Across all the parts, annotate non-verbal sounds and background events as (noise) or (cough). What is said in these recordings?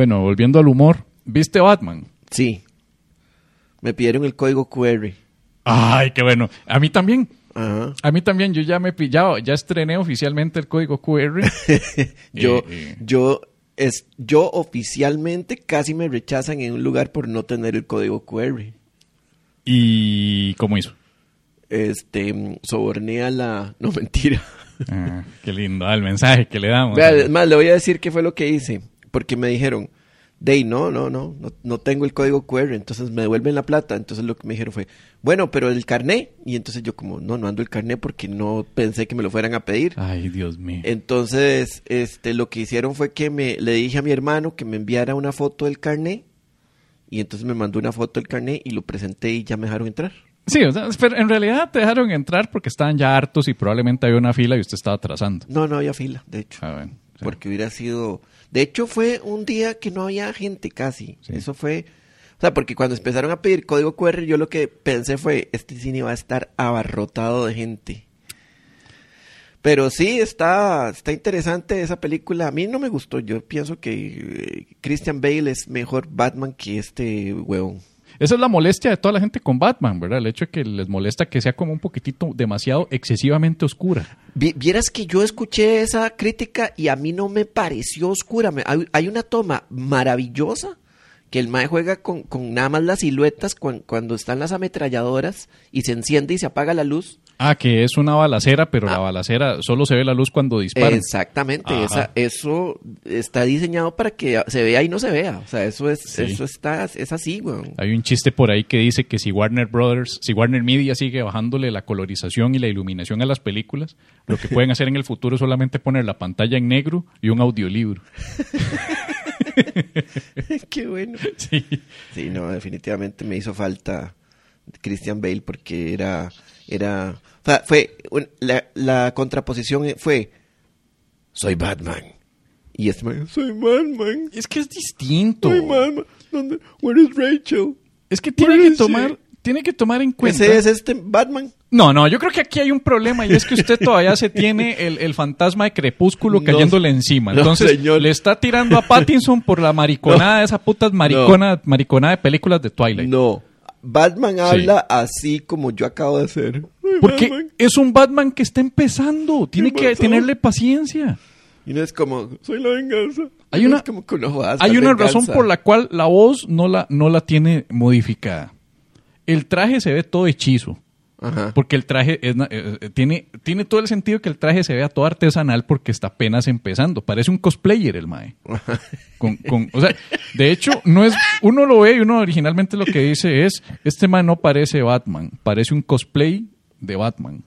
Bueno, volviendo al humor, ¿viste Batman? Sí. Me pidieron el código QR. Ay, qué bueno. A mí también. Ajá. A mí también, yo ya me he pillado, ya estrené oficialmente el código QR. (laughs) Yo, Eh, eh. yo, es, yo oficialmente casi me rechazan en un lugar por no tener el código QR. ¿Y cómo hizo? Este, soborné a la... No, (laughs) mentira. Ah, qué lindo, ah, el mensaje que le damos. Vea, es más, le voy a decir qué fue lo que hice. Porque me dijeron, Dey, no, no, no, no, no tengo el código QR, entonces me devuelven la plata. Entonces lo que me dijeron fue, bueno, pero el carné. Y entonces yo como, no, no ando el carné porque no pensé que me lo fueran a pedir. Ay, Dios mío. Entonces, este, lo que hicieron fue que me, le dije a mi hermano que me enviara una foto del carné. Y entonces me mandó una foto del carné y lo presenté y ya me dejaron entrar. Sí, o sea, pero en realidad te dejaron entrar porque estaban ya hartos y probablemente había una fila y usted estaba atrasando. No, no había fila, de hecho. Ah, bueno, sí. Porque hubiera sido... De hecho, fue un día que no había gente casi. Sí. Eso fue... O sea, porque cuando empezaron a pedir código QR, yo lo que pensé fue, este cine va a estar abarrotado de gente. Pero sí, está, está interesante esa película. A mí no me gustó. Yo pienso que eh, Christian Bale es mejor Batman que este huevón. Esa es la molestia de toda la gente con Batman, ¿verdad? El hecho de que les molesta que sea como un poquitito demasiado excesivamente oscura. Vi- Vieras que yo escuché esa crítica y a mí no me pareció oscura. Hay una toma maravillosa que el mae juega con, con nada más las siluetas cuan- cuando están las ametralladoras y se enciende y se apaga la luz. Ah, que es una balacera, pero la Ah. balacera solo se ve la luz cuando disparan. Exactamente, esa, eso está diseñado para que se vea y no se vea. O sea, eso es, Sí. eso está, es así, weón. Hay un chiste por ahí que dice que si Warner Brothers, si Warner Media sigue bajándole la colorización y la iluminación a las películas, lo que pueden hacer en el futuro es solamente poner la pantalla en negro y un audiolibro. (laughs) (laughs) Qué bueno. Sí. Sí, no, definitivamente me hizo falta Christian Bale porque era, era, o sea, fue, la, la contraposición fue, soy Batman. Y este man, soy Batman. Es que es distinto. Soy Batman. ¿Dónde? Where is Rachel? Es que tiene que is she? Tiene que tomar en cuenta. Ese es este Batman. No, no, yo creo que aquí hay un problema y es que usted todavía se tiene el, el fantasma de crepúsculo No, cayéndole encima. Entonces le está tirando a Pattinson por la mariconada de esa puta maricona, mariconada de películas de Twilight. No. Batman habla así como yo acabo de hacer. Porque Batman. es un Batman que está empezando. Tiene ¿Qué que tenerle paciencia. Y no es como, soy la venganza. Hay una- como no Hay una venganza. razón por la cual la voz no la, no la tiene modificada. El traje se ve todo hechizo. Ajá. Porque el traje es eh, eh, tiene, tiene todo el sentido que el traje se vea todo artesanal porque está apenas empezando. Parece un cosplayer el mae. (laughs) Con, con- o sea, de hecho, no es, uno lo ve y uno originalmente lo que dice es, este mae no parece Batman, parece un cosplay de Batman.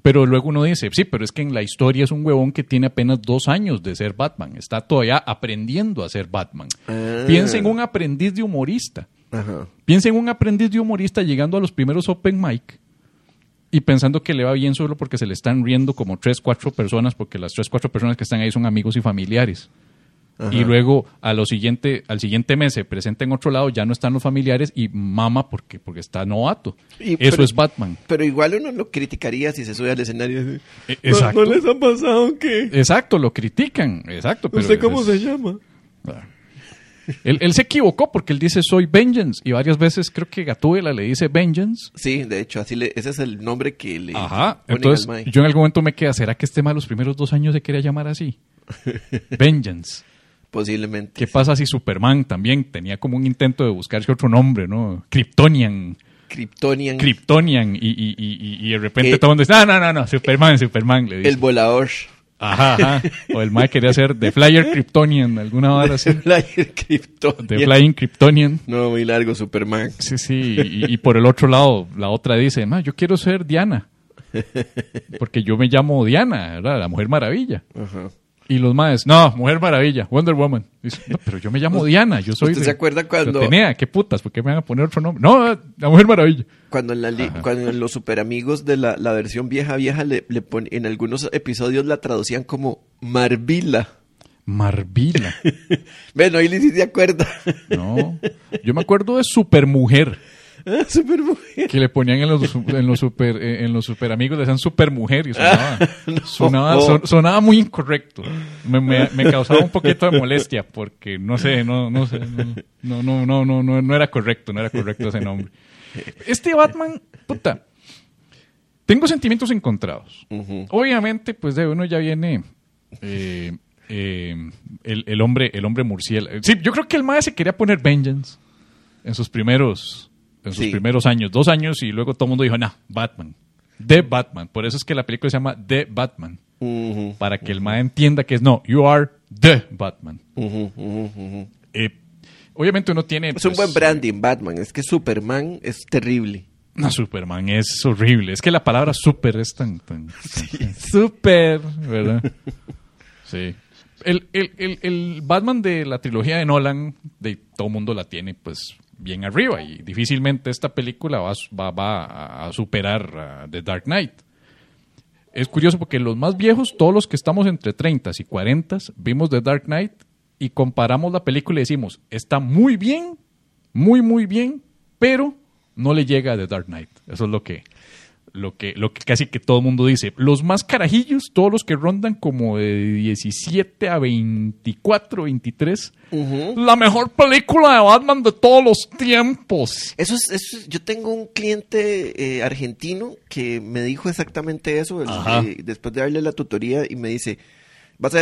Pero luego uno dice, sí, pero es que en la historia es un huevón que tiene apenas dos años de ser Batman. Está todavía aprendiendo a ser Batman. Ah. Piensa en un aprendiz de humorista. Ajá. Piensa en un aprendiz de humorista llegando a los primeros open mic y pensando que le va bien solo porque se le están riendo como tres, cuatro personas, porque las tres, cuatro personas que están ahí son amigos y familiares. Ajá. Y luego a lo siguiente, al siguiente mes se presenta en otro lado, ya no están los familiares y mama porque, porque está novato. Y- Eso pero- es Batman. Pero igual uno lo criticaría si se sube al escenario. así, E- "No- exacto. ¿No, les ha pasado que... Exacto, lo critican. Exacto. Pero ¿Usted cómo es- se llama? Ah. Él, él se equivocó porque él dice soy Vengeance y varias veces creo que Gatúbela le dice Vengeance Sí, de hecho, así le, ese es el nombre que le Ajá, entonces yo en algún momento me quedé, ¿será que este mal los primeros dos años se quería llamar así? (laughs) Vengeance. Posiblemente. ¿Qué pasa si Superman también tenía como un intento de buscarse otro nombre, ¿no? Kryptonian, Kryptonian. Kryptonian, y, y, y, y de repente Eh, todo el mundo dice, no, no, no, no, Superman, Superman, le dice. el volador. Ajá, ajá. O el Mike quería ser The Flyer Kryptonian, alguna hora así. (laughs) Flyer Kryptonian. The Flying Kryptonian. No, muy largo, Superman. Sí, sí, y, y por el otro lado, la otra dice, ma, yo quiero ser Diana. (laughs) Porque yo me llamo Diana, ¿verdad? La Mujer Maravilla. Ajá. Y los maes, no, Mujer Maravilla, Wonder Woman. Dice, no, pero yo me llamo (laughs) Diana, yo soy. ¿Usted de- se acuerda cuando- de Atenea, qué putas, ¿por qué me van a poner otro nombre? No, la Mujer Maravilla. Cuando en, la li- cuando en los superamigos de la, la versión vieja vieja le, le pon- en algunos episodios la traducían como Marvila. Marvila. (laughs) Bueno, ahí sí se acuerda. No, yo me acuerdo de Supermujer. Ah, supermujer. que le ponían en los, en los super eh, en los super amigos le decían supermujer y sonaba (laughs) No. sonaba, son- sonaba muy incorrecto. Me, me- me causaba un poquito de molestia porque no sé no no sé no no no no no, no, era correcto no era correcto ese nombre. Este Batman puta tengo sentimientos encontrados. Obviamente pues de uno ya viene eh, eh, el, el hombre el hombre murciélago. Sí yo creo que el mae se quería poner vengeance en sus primeros en sus Sí. primeros años dos años y luego todo el mundo dijo nah Batman The Batman por eso es que la película se llama The Batman para que el mae entienda que es no you are the Batman. Eh, obviamente uno tiene Es un pues, buen branding, Batman. Es que Superman es terrible. No, Superman es horrible. Es que la palabra super es tan... tan, tan- (laughs) super, ¿verdad? Sí. El, el, el, el Batman de la trilogía de Nolan, de todo mundo la tiene pues bien arriba y difícilmente esta película va, va, va a superar a The Dark Knight. Es curioso porque los más viejos, todos los que estamos entre 30 y 40, vimos The Dark Knight y comparamos la película y decimos, está muy bien, muy, muy bien, pero no le llega a The Dark Knight. Eso es lo que, lo que, lo que casi que todo el mundo dice. Los más carajillos, todos los que rondan como de 17 a 24, 23, la mejor película de Batman de todos los tiempos. Eso es, eso es- yo tengo un cliente eh, argentino que me dijo exactamente eso el- eh, después de darle la tutoría y me dice, vas a,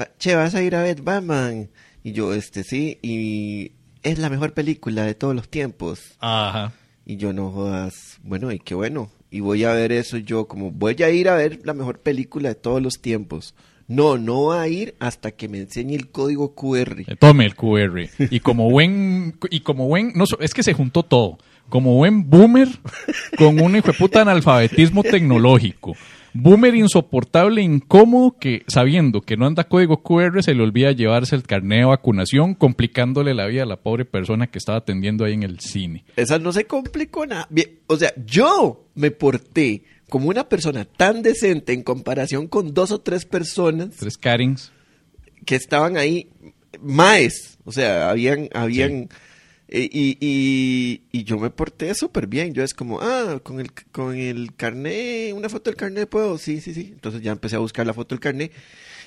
va- che, vas a ir a ver Batman. Y yo, este, sí, y es la mejor película de todos los tiempos. Ajá. Y yo no jodas, bueno, y qué bueno. Y voy a ver eso yo, como voy a ir a ver la mejor película de todos los tiempos. No, no va a ir hasta que me enseñe el código QR. Eh, Tome el QR. Y como buen, y como buen, no, es que se juntó todo. Como buen boomer con un hijo de puta analfabetismo tecnológico. Boomer insoportable, incómodo, que sabiendo que no anda código QR se le olvida llevarse el carnet de vacunación, complicándole la vida a la pobre persona que estaba atendiendo ahí en el cine. Esa no se complicó nada. Bien, O sea, yo me porté como una persona tan decente en comparación con dos o tres personas Tres Karens. que estaban ahí, maes. O sea, habían, habían, y, y, y yo me porté súper bien. Yo es como, ah, con el, con el carnet, una foto del carnet puedo, sí, sí, sí. Entonces ya empecé a buscar la foto del carnet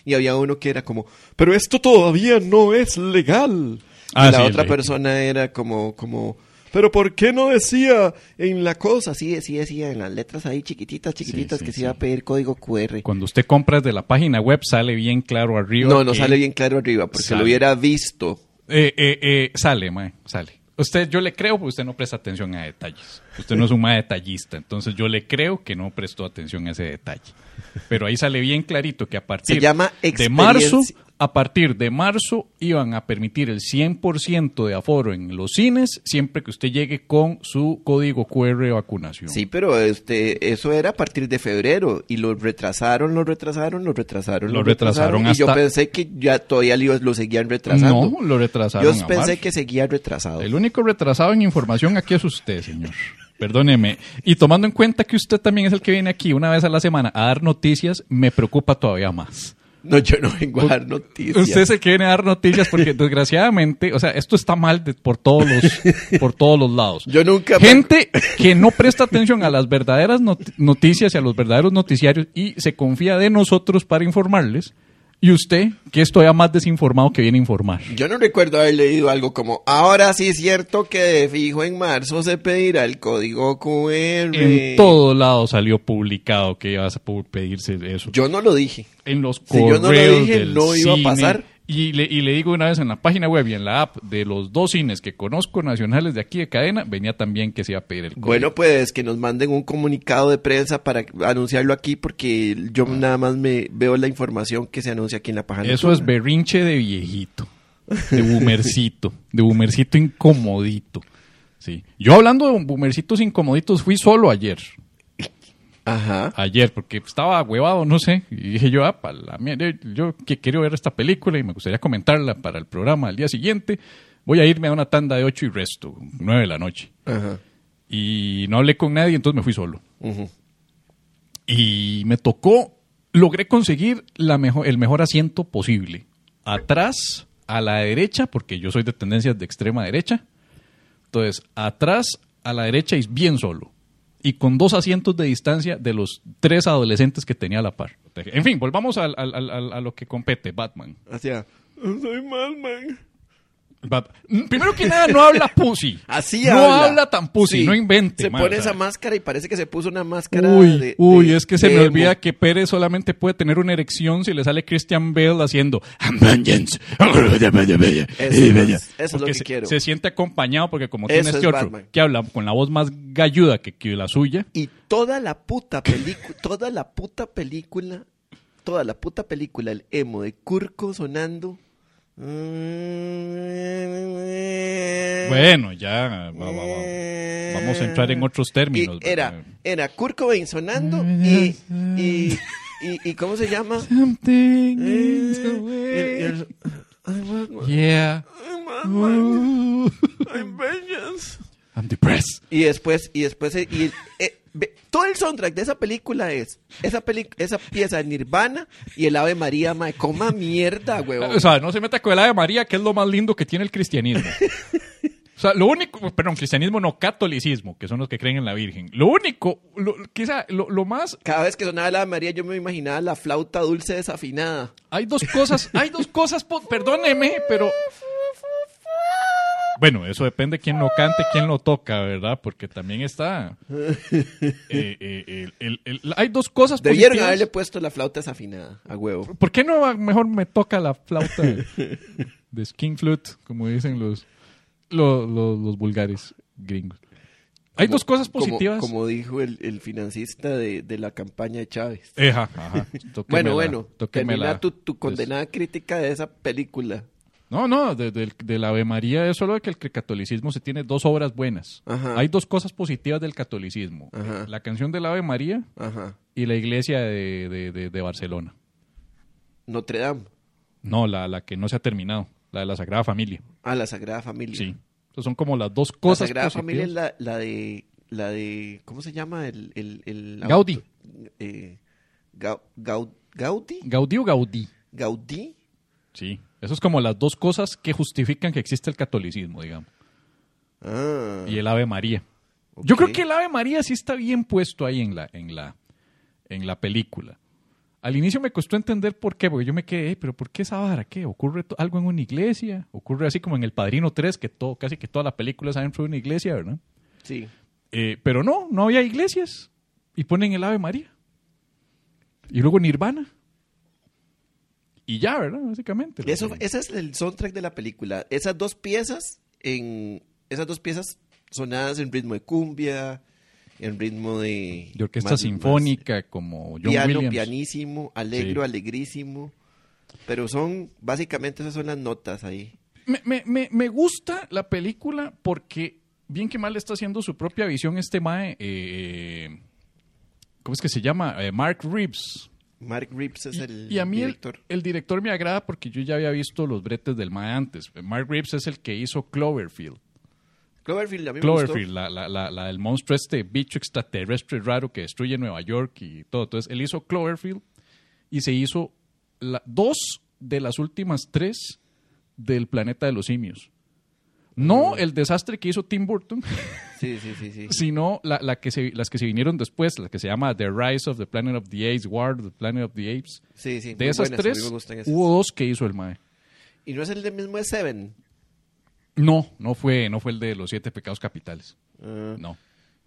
y había uno que era como, pero esto todavía no es legal. Ah, y la sí, otra persona era como, como, pero ¿por qué no decía en la cosa? Sí, sí decía en las letras ahí chiquititas, chiquititas sí, que se iba a pedir código QR. Cuando usted compra desde la página web sale bien claro arriba. No, no que- sale bien claro arriba, porque Sale. lo hubiera visto. Eh, eh, eh, sale, mae, sale. Usted, yo le creo porque usted no presta atención a detalles. Usted no es un mae detallista, entonces yo le creo que no prestó atención a ese detalle. Pero ahí sale bien clarito que a partir Se llama de marzo. A partir de marzo iban a permitir el 100% de aforo en los cines siempre que usted llegue con su código QR de vacunación. Sí, pero este, eso era a partir de febrero y lo retrasaron, lo retrasaron, lo retrasaron, Lo retrasaron Y yo hasta- pensé que ya todavía lo, seguían retrasando. No, lo retrasaron. yo pensé que seguía retrasado. El único retrasado en información aquí es usted, señor. Perdóneme. Y tomando en cuenta que usted también es el que viene aquí una vez a la semana a dar noticias, me preocupa todavía más. No, yo no vengo a dar noticias. Usted viene a dar noticias porque (laughs) desgraciadamente, o sea, esto está mal de- por todos los por todos los lados. Yo nunca- gente que no presta atención a las verdaderas not- noticias y a los verdaderos noticiarios y se confía de nosotros para informarles. Y usted, que es todavía más desinformado que viene a informar. Yo no recuerdo haber leído algo como, ahora sí es cierto que de fijo en marzo se pedirá el código QR. En todo lado salió publicado que ibas a pedirse eso. Yo no lo dije. en los Si yo correos no lo dije, del no iba a cine. pasar. Y le, y le digo una vez en la página web y en la app de los dos cines que conozco nacionales de aquí de cadena, venía también que se iba a pedir el código. Bueno, pues que nos manden un comunicado de prensa para anunciarlo aquí porque yo nada más me veo la información que se anuncia aquí en la página. Eso es berrinche de viejito, de boomercito, (laughs) de boomercito incomodito. Sí. Yo hablando de boomercitos incomoditos fui solo ayer. Ajá. ayer porque estaba huevado, no sé, y dije yo, ah, pa' la mierda, yo que quiero ver esta película y me gustaría comentarla para el programa al día siguiente, voy a irme a una tanda de ocho y resto, nueve de la noche. Ajá. Y no hablé con nadie, entonces me fui solo. Y me tocó, logré conseguir la mejor, el mejor asiento posible. Atrás, a la derecha, porque yo soy de tendencias de extrema derecha. Entonces, atrás a la derecha y bien solo. Y con dos asientos de distancia de los tres adolescentes que tenía a la par. En fin, volvamos a lo que compete, Batman. Soy Batman. Mm, Primero que nada, no habla pussy. (laughs) Así no habla. habla tan pussy, Sí. no invente. Se man, pone o sea. esa máscara y parece que se puso una máscara Uy, de, uy, de- es que se me emo. olvida que Pérez solamente puede tener una erección si le sale Christian Bale haciendo "I'm vengeance. Eso es, lo que se, quiero. se siente acompañado porque como tiene es este otro Batman. que habla con la voz más galluda que, que la suya. Y toda la puta película, toda la puta película, toda la puta película, el emo de Kurko sonando. Bueno, ya va- va- va- vamos a entrar en otros términos. Y era, era Kurt Cobain sonando y, y, y, y ¿cómo se llama? Something Eh, is the way. el- Yeah. I'm vengeance. I'm depressed. Y después, y después, y, eh, todo el soundtrack de esa película es esa, peli- esa pieza de Nirvana y el Ave María, mae, coma mierda, huevón. O sea, no se meta con el Ave María, que es lo más lindo que tiene el cristianismo. (laughs) O sea, lo único, perdón, cristianismo no, catolicismo, que son los que creen en la Virgen. Lo único, lo, quizá lo, lo más, Cada vez que sonaba el Ave María, yo me imaginaba la flauta dulce desafinada. hay dos cosas, hay dos cosas, perdóneme, pero... Bueno, eso depende de quién lo cante, quién lo toca, ¿verdad? Porque también está... (laughs) eh, eh, el- el- el- hay dos cosas Debieron positivas. haberle puesto la flauta desafinada, a huevo. ¿Por qué no mejor me toca la flauta de (laughs) skin flute, como dicen los, los, los, los vulgares gringos? Hay Como- dos cosas positivas. Como, dijo el, el financista de, de la campaña de Chávez. Ajá, (laughs) ajá. Bueno, bueno, termina tu, tu Pues, condenada crítica de esa película. No, no, de, de- de la Ave María es solo de que el catolicismo se tiene dos obras buenas. Ajá. Hay dos cosas positivas del catolicismo. Ajá. La canción de la Ave María Ajá. y la iglesia de, Barcelona. Notre Dame. No, la, la que no se ha terminado, la de la Sagrada Familia. Ah, la Sagrada Familia. Sí. Esas son como las dos La cosas Sagrada positivas. Familia es la, la de la de ¿cómo se llama? El, el, el Gaudí. Eh, Gau- Gau- Gaudí. Gaudí o Gaudí. Gaudí. Sí. Eso es como las dos cosas que justifican que existe el catolicismo, digamos. Ah. Y el Ave María. Yo creo que el Ave María sí está bien puesto ahí en la, en la, en la película. Al inicio me costó entender por qué, porque yo me quedé, "Eh, pero ¿por qué esa vara? ¿Qué? ¿Ocurre algo en una iglesia? ¿Ocurre así como en El Padrino 3, que todo, casi que toda la película es adentro de una iglesia, ¿verdad? Sí. Eh, pero no, no había iglesias. Y ponen el Ave María. Y luego Nirvana. Y ya, ¿verdad? Básicamente. Eso, ese es el soundtrack de la película. Esas dos piezas en esas dos piezas sonadas en ritmo de cumbia, en ritmo de de orquesta más- sinfónica, como John piano, Williams. pianísimo, alegro, Sí. alegrísimo. Pero son básicamente esas son las notas ahí. Me, me- me- me gusta la película porque, bien que mal, está haciendo su propia visión este mae. eh, ¿Cómo es que se llama? Eh, Mark Reeves. Mark Reeves es el Y, y a mí el- director. El, director me agrada porque yo ya había visto los bretes del mae antes. Mark Reeves es el que hizo Cloverfield. Cloverfield, a mí me Cloverfield, gustó. la, la, la, la del monstruo este bicho extraterrestre raro que destruye Nueva York y todo. Entonces, él hizo Cloverfield y se hizo la- dos de las últimas tres del planeta de los simios. No el desastre que hizo Tim Burton, (laughs) Sí, sí, sí, sí. sino la, la que se, las que se vinieron después, la que se llama The Rise of the Planet of the Apes, War of the Planet of the Apes. Sí, sí, De esas buenas, a mí tres, me gustan esas. hubo dos que hizo el Mae. Y no es el de mismo de Seven. No, no fue, no fue el de los siete pecados capitales. Ah, No.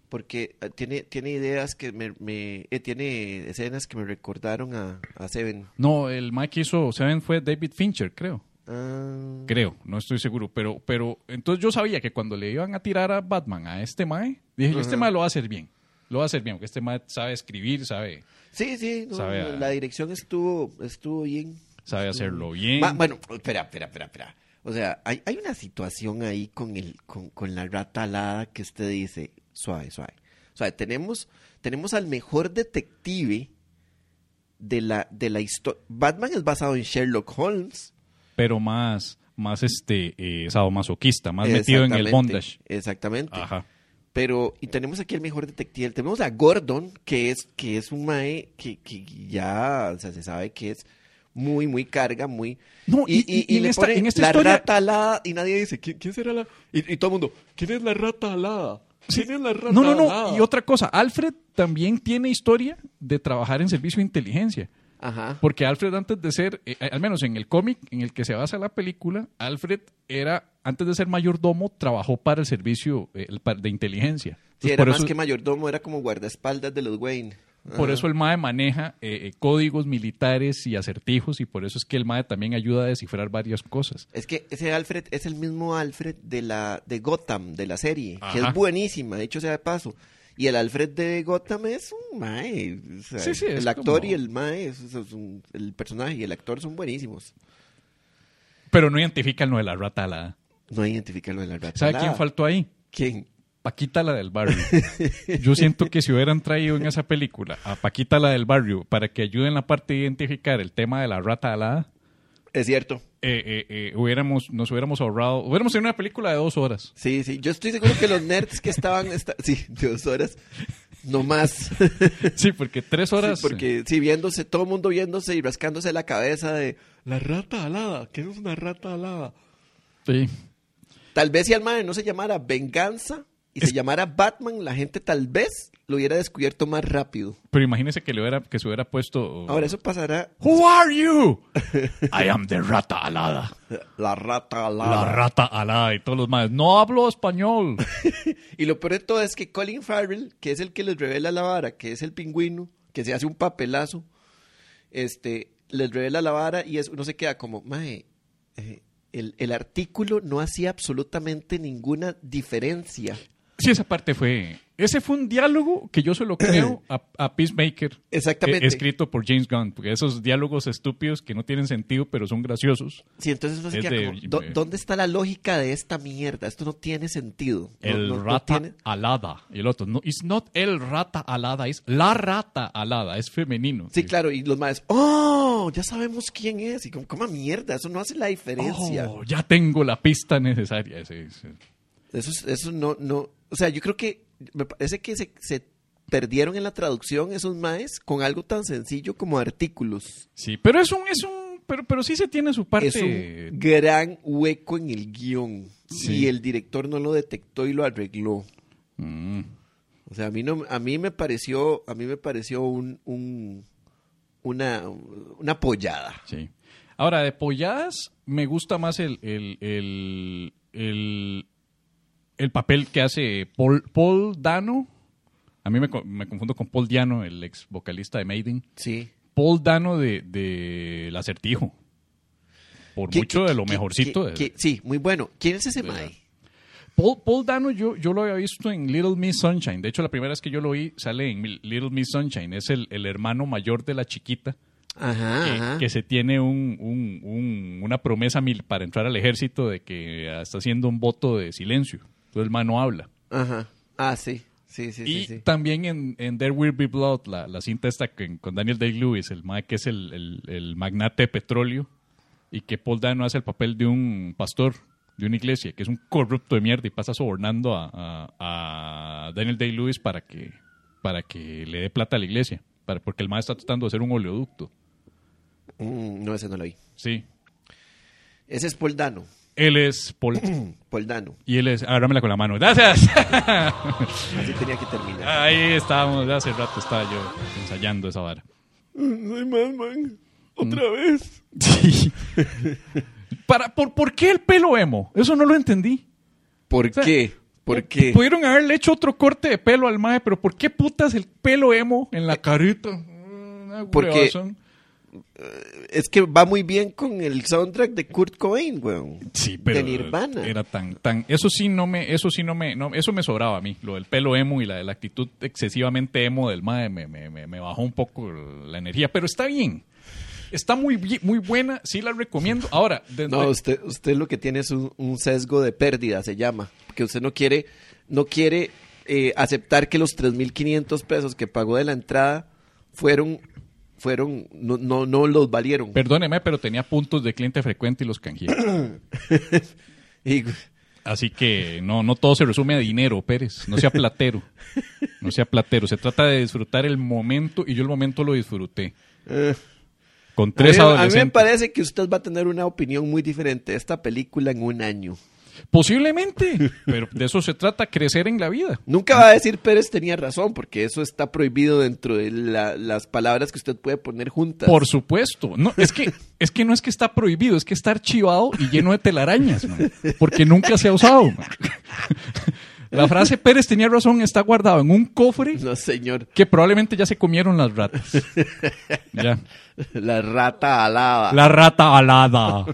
Porque eh, tiene, tiene ideas que me, me- eh, tiene escenas que me recordaron a, a Seven. No, el Mae que hizo Seven fue David Fincher, creo. Ah, Creo, no estoy seguro, pero, pero entonces yo sabía que cuando le iban a tirar a Batman a este Mae, dije, este Mae lo va a hacer bien. Lo va a hacer bien, porque este Mae sabe escribir, sabe, sí, sí, no, Sabe a- la dirección estuvo, estuvo bien. sabe hacerlo bien. Ma- bueno, espera, espera, espera, espera. O sea, hay, hay una situación ahí con el, con, con la rata alada que usted dice, suave, suave. O sea, tenemos, tenemos al mejor detective de la, de la historia. Batman es basado en Sherlock Holmes. Pero más, más este, eh, sadomasoquista, más metido en el bondage. Exactamente. Ajá. Pero, y tenemos aquí el mejor detective. Tenemos a Gordon, que es, que es un mae que, que ya, o sea, se sabe que es muy, muy carga, muy... No, y- y- y en le esta- pone en esta la historia- rata alada y nadie dice, ¿quién, quién será la...? Y, y todo el mundo, ¿quién es la rata alada? Sí. ¿Quién es la rata No, no, no. alada? Y otra cosa, Alfred también tiene historia de trabajar en servicio de inteligencia. Ajá. Porque Alfred antes de ser, eh, al menos en el cómic en el que se basa la película, Alfred era, antes de ser mayordomo, trabajó para el servicio eh, de inteligencia. Sí, era por, más eso, que mayordomo, era como guardaespaldas de los Wayne. por eso el MAE maneja eh, eh, códigos militares y acertijos y por eso es que el MAE también ayuda a descifrar varias cosas. Es que ese Alfred es el mismo Alfred de la de Gotham, de la serie, que es buenísima, dicho sea de paso. Y el Alfred de Gotham es un mae. o sea, Sí, sí, el actor como- y el mae, es- es un- el personaje y el actor son buenísimos. Pero no identifican lo de la rata alada. No identifican lo de la rata ¿Sabe alada. quién faltó ahí? ¿Quién? Paquita la del barrio. (laughs) Yo siento que si hubieran traído en esa película a Paquita la del barrio para que ayude en la parte de identificar el tema de la rata alada, Es cierto. eh, eh, eh, hubiéramos, nos hubiéramos ahorrado, hubiéramos tenido una película de dos horas. Sí, sí. Yo estoy seguro que los nerds que estaban... esta- (laughs) Sí, dos horas. No más. (laughs) Sí, porque tres horas. Sí, porque sí, viéndose, todo el mundo viéndose y rascándose la cabeza de... La rata alada. ¿Qué es una rata alada? Sí. Tal vez si al mae no se llamara Venganza y Es- se llamara Batman, la gente tal vez lo hubiera descubierto más rápido. Pero imagínese que, le hubiera, que se hubiera puesto. Ahora, eso pasará. Who are you? (laughs) I am the rata alada. La rata La alada. rata alada y todos los más. No hablo español. (laughs) Y lo peor de todo es que Colin Farrell, que es el que les revela la vara, que es el pingüino, que se hace un papelazo, este, les revela la vara y es, uno se queda como, mae, eh, el, el artículo no hacía absolutamente ninguna diferencia. Sí, esa parte fue. Ese fue un diálogo que yo se lo creo (clears throat) a, a Peacemaker. Exactamente. eh, escrito por James Gunn. Porque esos diálogos estúpidos que no tienen sentido, pero son graciosos. Sí, entonces uno se Es queda de- como, "¿Dó- eh, ¿dónde está la lógica de esta mierda? Esto no tiene sentido. No- El no- no rata tiene- alada. Y el otro, no, it's not el rata alada, es la rata alada, es femenino. Sí, claro, y los maes, ¡oh! Ya sabemos quién es. Y como, ¿cómo mierda? Eso no hace la diferencia. Oh, ya tengo la pista necesaria. Sí, sí. Eso, es- eso no, no. O sea, yo creo que me parece que se, se perdieron en la traducción esos maes con algo tan sencillo como artículos. Sí, pero es un, es un, pero, pero sí se tiene su parte. Es un gran hueco en el guion. Sí. Y el director no lo detectó y lo arregló. Mm. O sea, a mí no, a mí me pareció, a mí me pareció un, un una, una pollada. Sí. Ahora, de polladas, me gusta más el, el, el, el, el papel que hace Paul, Paul Dano. A mí me, me confundo con Paul Diano, el ex vocalista de Maiden. Sí. Paul Dano de, de El Acertijo. Por ¿Qué- mucho qué- de lo mejorcito. qué- de- qué- sí, muy bueno. ¿Quién es ese mae? Paul, Paul Dano yo, yo lo había visto en Little Miss Sunshine. De hecho, la primera vez que yo lo vi sale en Little Miss Sunshine. Es el, el hermano mayor de la chiquita. Ajá, que, ajá. que se tiene un- un- un- una promesa mil para entrar al ejército de que está haciendo un voto de silencio. Entonces el man no habla. Ajá. Ah, sí. Sí, sí, y sí, sí. también en, en There Will Be Blood, la, la cinta esta con, con Daniel Day-Lewis, el man que es el, el- el magnate de petróleo, y que Paul Dano hace el papel de un pastor de una iglesia, que es un corrupto de mierda y pasa sobornando a, a- a Daniel Day-Lewis para que, para que le dé plata a la iglesia, para, porque el man está tratando de hacer un oleoducto. Mm, no, ese no lo vi. Sí. Ese es Poldano. Él es Paul. (clears throat) Poldano. Y él es. Agárramela con la mano. ¡Gracias! (laughs) Así tenía que terminar. Ahí estábamos. Hace rato estaba yo ensayando esa vara. No hay más, man. Otra vez. (laughs) Sí. Para, por, ¿Por qué el pelo emo? Eso no lo entendí. ¿Por sea, qué? ¿Por qué? Pudieron haberle hecho otro corte de pelo al mae, pero ¿por qué putas el pelo emo en la carita? Una Porque-. Es que va muy bien con el soundtrack de Kurt Cobain, weón. Sí, pero de Nirvana. era tan tan eso sí no me eso sí no me no, eso me sobraba a mí, lo del pelo emo y la, la actitud excesivamente emo del mae me, me, me, bajó un poco la energía, pero está bien. Está muy muy buena, sí la recomiendo. Ahora, de- No, usted, usted lo que tiene es un, un sesgo de pérdida, se llama. Que usted no quiere, no quiere eh, aceptar que los 3.500 pesos que pagó de la entrada fueron, fueron, no, no, no los valieron. perdóneme, pero tenía puntos de cliente frecuente y los canjeé. (coughs) Y- Así que no, no todo se resume a dinero, Pérez. No sea platero. No sea platero. Se trata de disfrutar el momento y yo el momento lo disfruté. eh, Con a, tres mí, a mí me adolescentes. parece que usted va a tener una opinión muy diferente de esta película en un año. Posiblemente, pero de eso se trata, crecer en la vida. Nunca va a decir Pérez tenía razón, porque eso está prohibido dentro de la- las palabras que usted puede poner juntas. Por supuesto. No, es que, es que no es que está prohibido, es que está archivado y lleno de telarañas, man, porque nunca se ha usado. man. La frase Pérez tenía razón está guardado en un cofre No, señor. que probablemente ya se comieron las ratas. Ya. (laughs) La rata alada. La rata alada.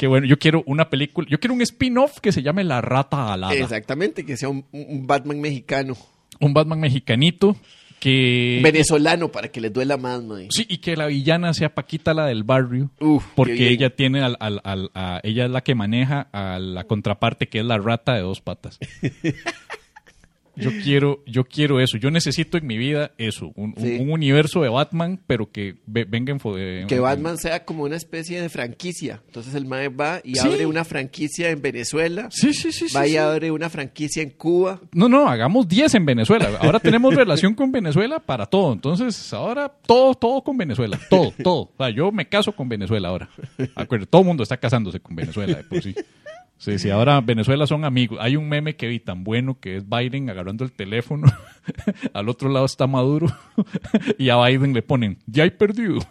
Qué bueno, yo quiero una película, yo quiero un spin-off que se llame La rata alada. Exactamente, que sea un, un Batman mexicano. Un Batman mexicanito que Venezolano, para que les duela más, mae. Sí, y que la villana sea Paquita la del barrio. Uf, porque ella tiene al, al- al- a- ella es la que maneja a la contraparte que es la rata de dos patas. (laughs) Yo quiero, yo quiero eso. Yo necesito en mi vida eso. Un, un- Sí. un universo de Batman, pero que ve- venga en, Que Batman sea como una especie de franquicia. Entonces el mae va y Sí. abre una franquicia en Venezuela. Sí, sí, sí. sí, va y sí. abre una franquicia en Cuba. No, no, hagamos 10 en Venezuela. Ahora tenemos relación con Venezuela para todo. Entonces, ahora todo, todo con Venezuela. Todo, todo. O sea, yo me caso con Venezuela ahora. Acuérdate, todo el mundo está casándose con Venezuela de por sí. Sí, sí, ahora Venezuela son amigos. Hay un meme que vi tan bueno que es Biden agarrando el teléfono. (laughs) Al otro lado está Maduro. (laughs) Y a Biden le ponen, ya hay perdido. (laughs)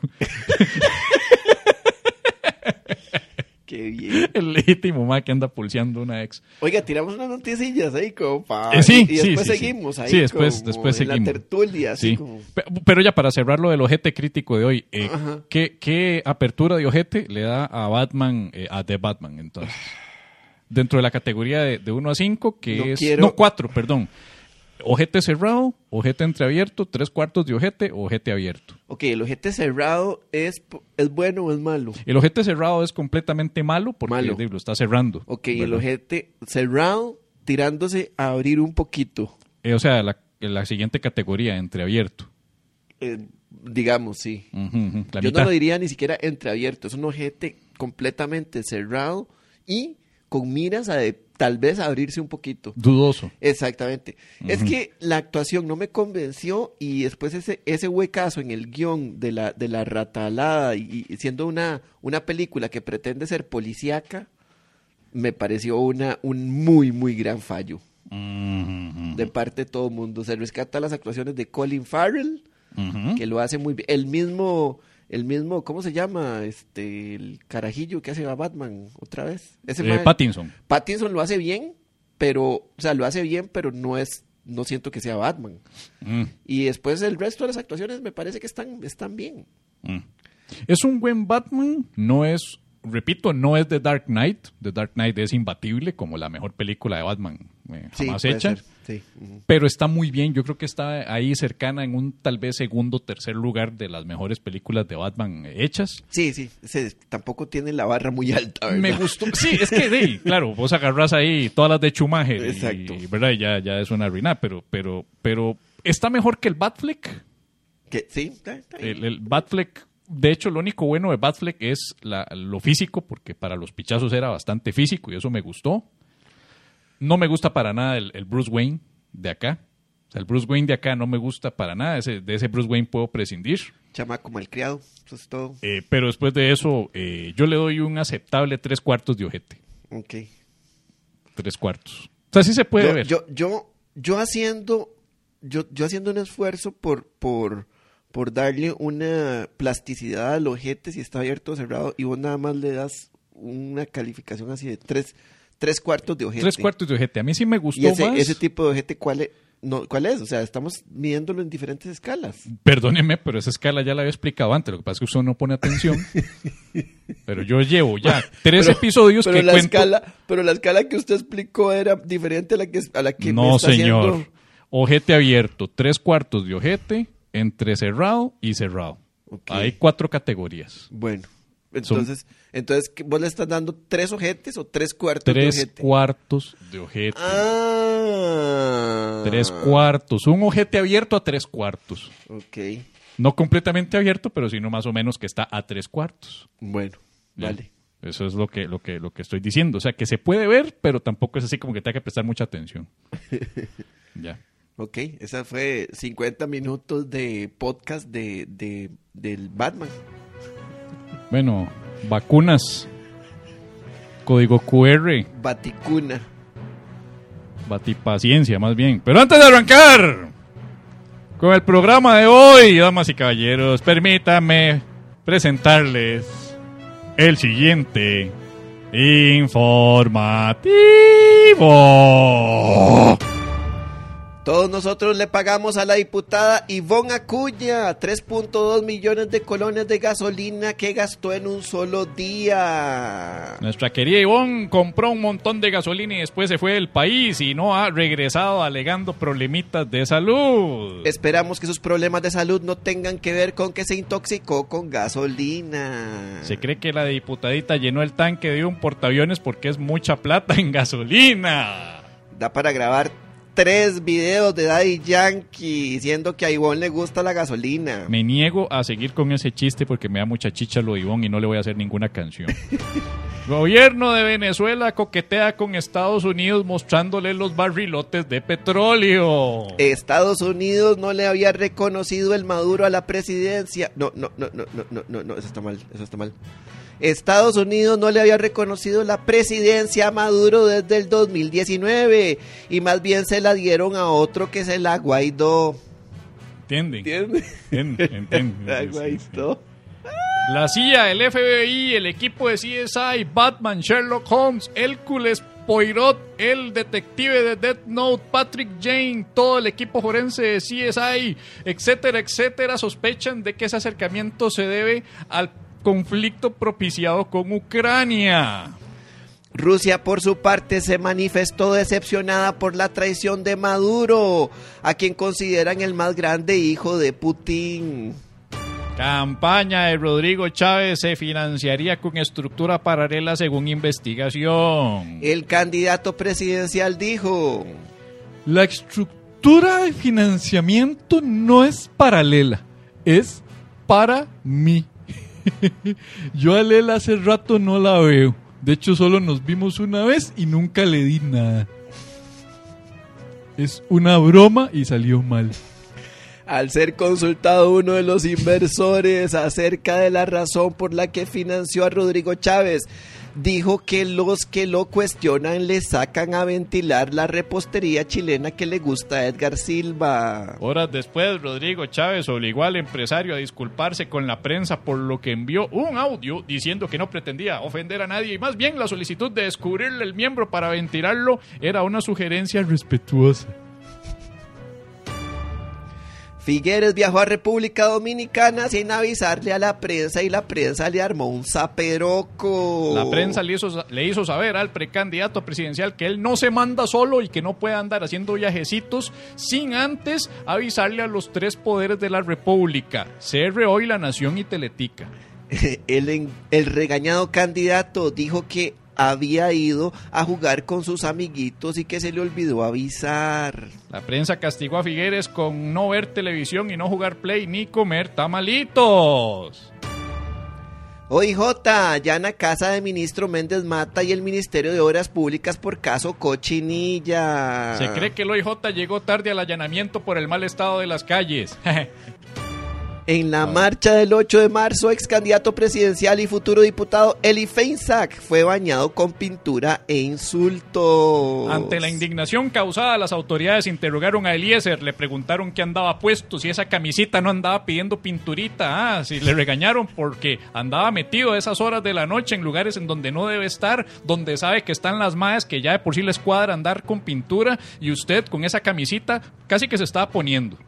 Qué bien. El legítimo ma que anda pulseando una ex. Oiga, tiramos unas noticias ahí como para... Eh, sí, y sí, después sí, seguimos ahí Sí, después- como después en seguimos. la tertulia, así Sí. como... Pe- Pero ya para cerrar lo del ojete crítico de hoy, eh. ¿qué, qué apertura de ojete le da a Batman, eh, a The Batman entonces? Dentro de la categoría de, de 1 a 5, que No es... quiero- No, 4, perdón. Ojete cerrado, ojete entreabierto, tres cuartos de ojete, ojete abierto. Ok, el ojete cerrado es, es bueno o es malo. El ojete cerrado es completamente malo porque Malo. lo está cerrando. Ok, el ¿verdad? ojete cerrado tirándose a abrir un poquito. Eh, o sea, la, la siguiente categoría, entreabierto. Eh, digamos, sí. Yo mitad. no lo diría ni siquiera entreabierto. Es un ojete completamente cerrado y con miras a de, tal vez abrirse un poquito. Dudoso. Exactamente. Es que la actuación no me convenció y después ese, ese huecazo en el guion de la, de la ratalada y, y siendo una, una película que pretende ser policíaca, me pareció una, un muy, muy gran fallo de parte de todo el mundo. Se rescata las actuaciones de Colin Farrell, que lo hace muy bien. El mismo, el mismo, ¿cómo se llama? Este, el carajillo que hace a Batman otra vez. Ese Eh, Pattinson. Pattinson lo hace bien, pero, o sea, lo hace bien, pero no es, no siento que sea Batman. Mm. Y después el resto de las actuaciones me parece que están, están bien. Mm. Es un buen Batman, no es, repito, no es The Dark Knight. The Dark Knight es imbatible como la mejor película de Batman eh, jamás hecha. Pero está muy bien, yo creo que está ahí cercana en un tal vez segundo, tercer lugar de las mejores películas de Batman hechas. Sí, sí, se- tampoco tiene la barra muy alta, ¿verdad? Me gustó, sí, es que sí, (laughs) claro, vos agarrás ahí todas las de Schumacher y- Exacto. y, ¿verdad? Ya, ya es una ruina, pero, pero, pero está mejor que el Batfleck. Sí, está-. El, el Batfleck, de hecho, lo único bueno de Batfleck es la- lo físico, porque para los pichazos era bastante físico y eso me gustó. No me gusta para nada el, el Bruce Wayne de acá. O sea, el Bruce Wayne de acá no me gusta para nada. Ese- de ese Bruce Wayne puedo prescindir. Chamaco malcriado, eso es todo. Eh, pero después de eso, eh, yo le doy un aceptable tres cuartos de ojete. Ok. Tres cuartos. O sea, sí se puede yo, ver. yo, yo, yo haciendo, yo, yo haciendo un esfuerzo por, por, por darle una plasticidad al ojete si está abierto o cerrado y vos nada más le das una calificación así de tres, tres cuartos de ojete. Tres cuartos de ojete. A mí sí me gustó Y ese, más. ese tipo de ojete, ¿cuál es? No, ¿Cuál es? O sea, estamos midiéndolo en diferentes escalas. Perdóneme, pero esa escala ya la había explicado antes. Lo que pasa es que usted no pone atención. (laughs) pero yo llevo ya tres Pero- episodios pero que la cuento. escala, pero la escala que usted explicó era diferente a la que, a la que me no, está señor. haciendo. Ojete abierto, tres cuartos de ojete, entre cerrado y cerrado. Hay cuatro categorías. Bueno, entonces, entonces ¿qué- ¿vos le estás dando tres ojetes o tres cuartos Tres de ojete? cuartos de ojete. Ah. Tres cuartos. Un ojete abierto a tres cuartos. Ok, No completamente abierto, pero sino más o menos que está a tres cuartos. bueno, Ya. vale. Eso es lo que, lo, que, lo que estoy diciendo. O sea, que se puede ver, pero tampoco es así como que tenga que prestar mucha atención. (laughs) ya. Ok, esa fue 50 minutos de podcast de, de, del Batman. Bueno, vacunas código QR. Baticuna. Batipaciencia, más bien. Pero antes de arrancar con el programa de hoy, damas y caballeros, permítanme presentarles el siguiente informativo. Todos nosotros le pagamos a la diputada Ivonne Acuña 3.2 millones de colones de gasolina que gastó en un solo día. Nuestra querida Ivonne compró un montón de gasolina y después se fue del país y no ha regresado alegando problemitas de salud. Esperamos que sus problemas de salud no tengan que ver con que se intoxicó con gasolina. Se cree que la diputadita llenó el tanque de un portaaviones porque es mucha plata en gasolina. Da para grabar tres videos de Daddy Yankee diciendo que a Ivonne le gusta la gasolina. Me niego a seguir con ese chiste porque me da mucha chicha lo de Ivonne y no le voy a hacer ninguna canción. (laughs) Gobierno de Venezuela coquetea con Estados Unidos mostrándole los barrilotes de petróleo. Estados Unidos no le había reconocido el Maduro a la presidencia. No, no, no, no, no, no, no, no, eso está mal, eso está mal. Estados Unidos no le había reconocido la presidencia a Maduro desde el 2019 y más bien se la dieron a otro que se la guaidó. ¿Entienden? ¿Entiendes? Entienden, entienden. (laughs) La guaidó. La CIA, el FBI, el equipo de CSI, Batman, Sherlock Holmes, Hércules Poirot, el detective de Death Note, Patrick Jane, todo el equipo forense de CSI, etcétera, etcétera, sospechan de que ese acercamiento se debe al conflicto propiciado con Ucrania. Rusia, por su parte, se manifestó decepcionada por la traición de Maduro, a quien consideran el más grande hijo de Putin. Campaña de Rodrigo Chávez se financiaría con estructura paralela según investigación. El candidato presidencial dijo, La estructura de financiamiento no es paralela, es para mí. (laughs) Yo a Lela hace rato no la veo. De hecho, solo nos vimos una vez y nunca le di nada. Es una broma y salió mal. al ser consultado uno de los inversores acerca de la razón por la que financió a Rodrigo Chávez, dijo que los que lo cuestionan le sacan a ventilar la repostería chilena que le gusta a Edgar Silva. Horas después, Rodrigo Chávez obligó al empresario a disculparse con la prensa por lo que envió un audio diciendo que no pretendía ofender a nadie y más bien la solicitud de descubrirle el miembro para ventilarlo era una sugerencia respetuosa. Figueres viajó a República Dominicana sin avisarle a la prensa y la prensa le armó un zaperoco. La prensa le hizo, le hizo saber al precandidato presidencial que él no se manda solo y que no puede andar haciendo viajecitos sin antes avisarle a los tres poderes de la República, CR Hoy, La Nación y Teletica. (laughs) el regañado candidato dijo que había ido a jugar con sus amiguitos y que se le olvidó avisar. La prensa castigó a Figueres con no ver televisión y no jugar play ni comer tamalitos. OIJ allana casa de ministro Méndez Mata y el Ministerio de Obras Públicas por caso Cochinilla. Se cree que el OIJ llegó tarde al allanamiento por el mal estado de las calles. (laughs) En la marcha del 8 de marzo, ex candidato presidencial y futuro diputado Eli Feinsack fue bañado con pintura e insultos. Ante la indignación causada, las autoridades interrogaron a Eliezer, le preguntaron qué andaba puesto, si esa camisita no andaba pidiendo pinturita, ah, si le regañaron porque andaba metido a esas horas de la noche en lugares en donde no debe estar, donde sabe que están las maes que ya de por sí les cuadra andar con pintura y usted con esa camisita casi que se estaba poniendo.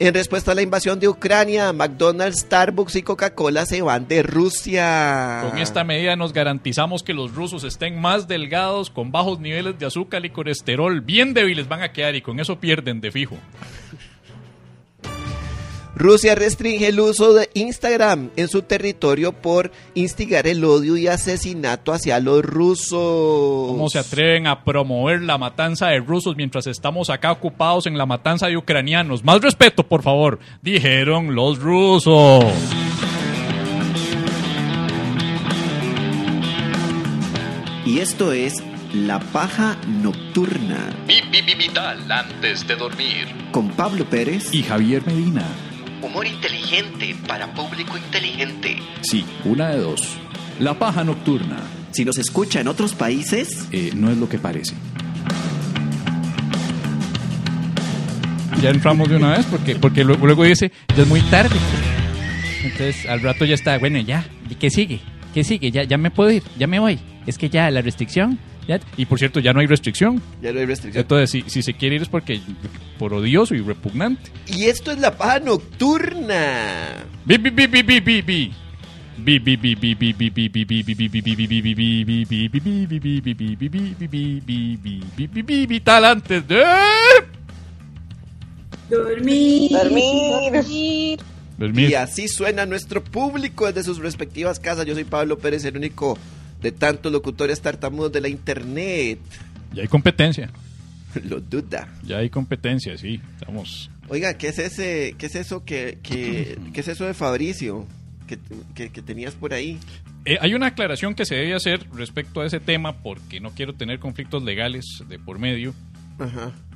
En respuesta a la invasión de Ucrania, McDonald's, Starbucks y Coca-Cola se van de Rusia. Con esta medida nos garantizamos que los rusos estén más delgados, con bajos niveles de azúcar y colesterol, bien débiles van a quedar y con eso pierden de fijo. Rusia restringe el uso de Instagram en su territorio por instigar el odio y asesinato hacia los rusos. ¿Cómo se atreven a promover la matanza de rusos mientras estamos acá ocupados en la matanza de ucranianos? Más respeto, por favor, dijeron los rusos. Y esto es La Paja Nocturna Vital antes de dormir. con Pablo Pérez. Y Javier Medina. Humor inteligente para público inteligente. Sí, una de dos. La paja nocturna. Si nos escucha en otros países, eh, no es lo que parece. Ya entramos de una vez porque, porque luego dice, ya es muy tarde. Entonces al rato ya está, bueno, ya, ¿y qué sigue? ¿Qué sigue? Ya, ya me puedo ir, ya me voy. Es que ya la restricción. Ya, y por cierto, ya no hay restricción. Ya no hay restricción. Entonces, si, si se quiere ir es porque por odioso y repugnante. Y esto es la paja nocturna. Bi, bi, bi, bi, bi, bi, bi. Vital antes de dormir. Dormir. Dormir. Y así suena nuestro público desde sus respectivas casas. Yo soy Pablo Pérez, el único de tantos locutores tartamudos de la internet. Ya hay competencia. (laughs) Lo duda. Ya hay competencia, sí. Estamos. Oiga, ¿qué es ese, qué es eso que, que (clears throat) qué es eso de Fabricio? que, tenías por ahí. Eh, hay una aclaración que se debe hacer respecto a ese tema porque no quiero tener conflictos legales de por medio.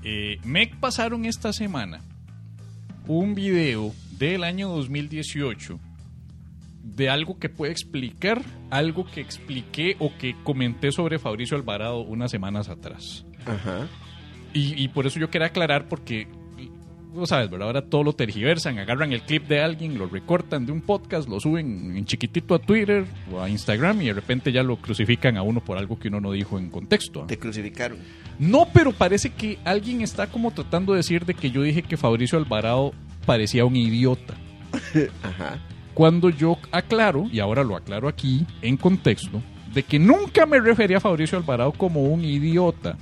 Eh, me pasaron esta semana un video del año 2018 de algo que puede explicar algo que expliqué o que comenté sobre Fabricio Alvarado unas semanas atrás. Y, y, por eso yo quería aclarar porque no sabes, ¿verdad? Ahora todo lo tergiversan, agarran el clip de alguien, lo recortan de un podcast, lo suben en chiquitito a Twitter o a Instagram y de repente ya lo crucifican a uno por algo que uno no dijo en contexto. Te crucificaron. No, pero parece que alguien está como tratando de decir de que yo dije que Fabricio Alvarado parecía un idiota. (laughs) Ajá. Cuando yo aclaro, y ahora lo aclaro aquí en contexto, de que nunca me refería a Fabricio Alvarado como un idiota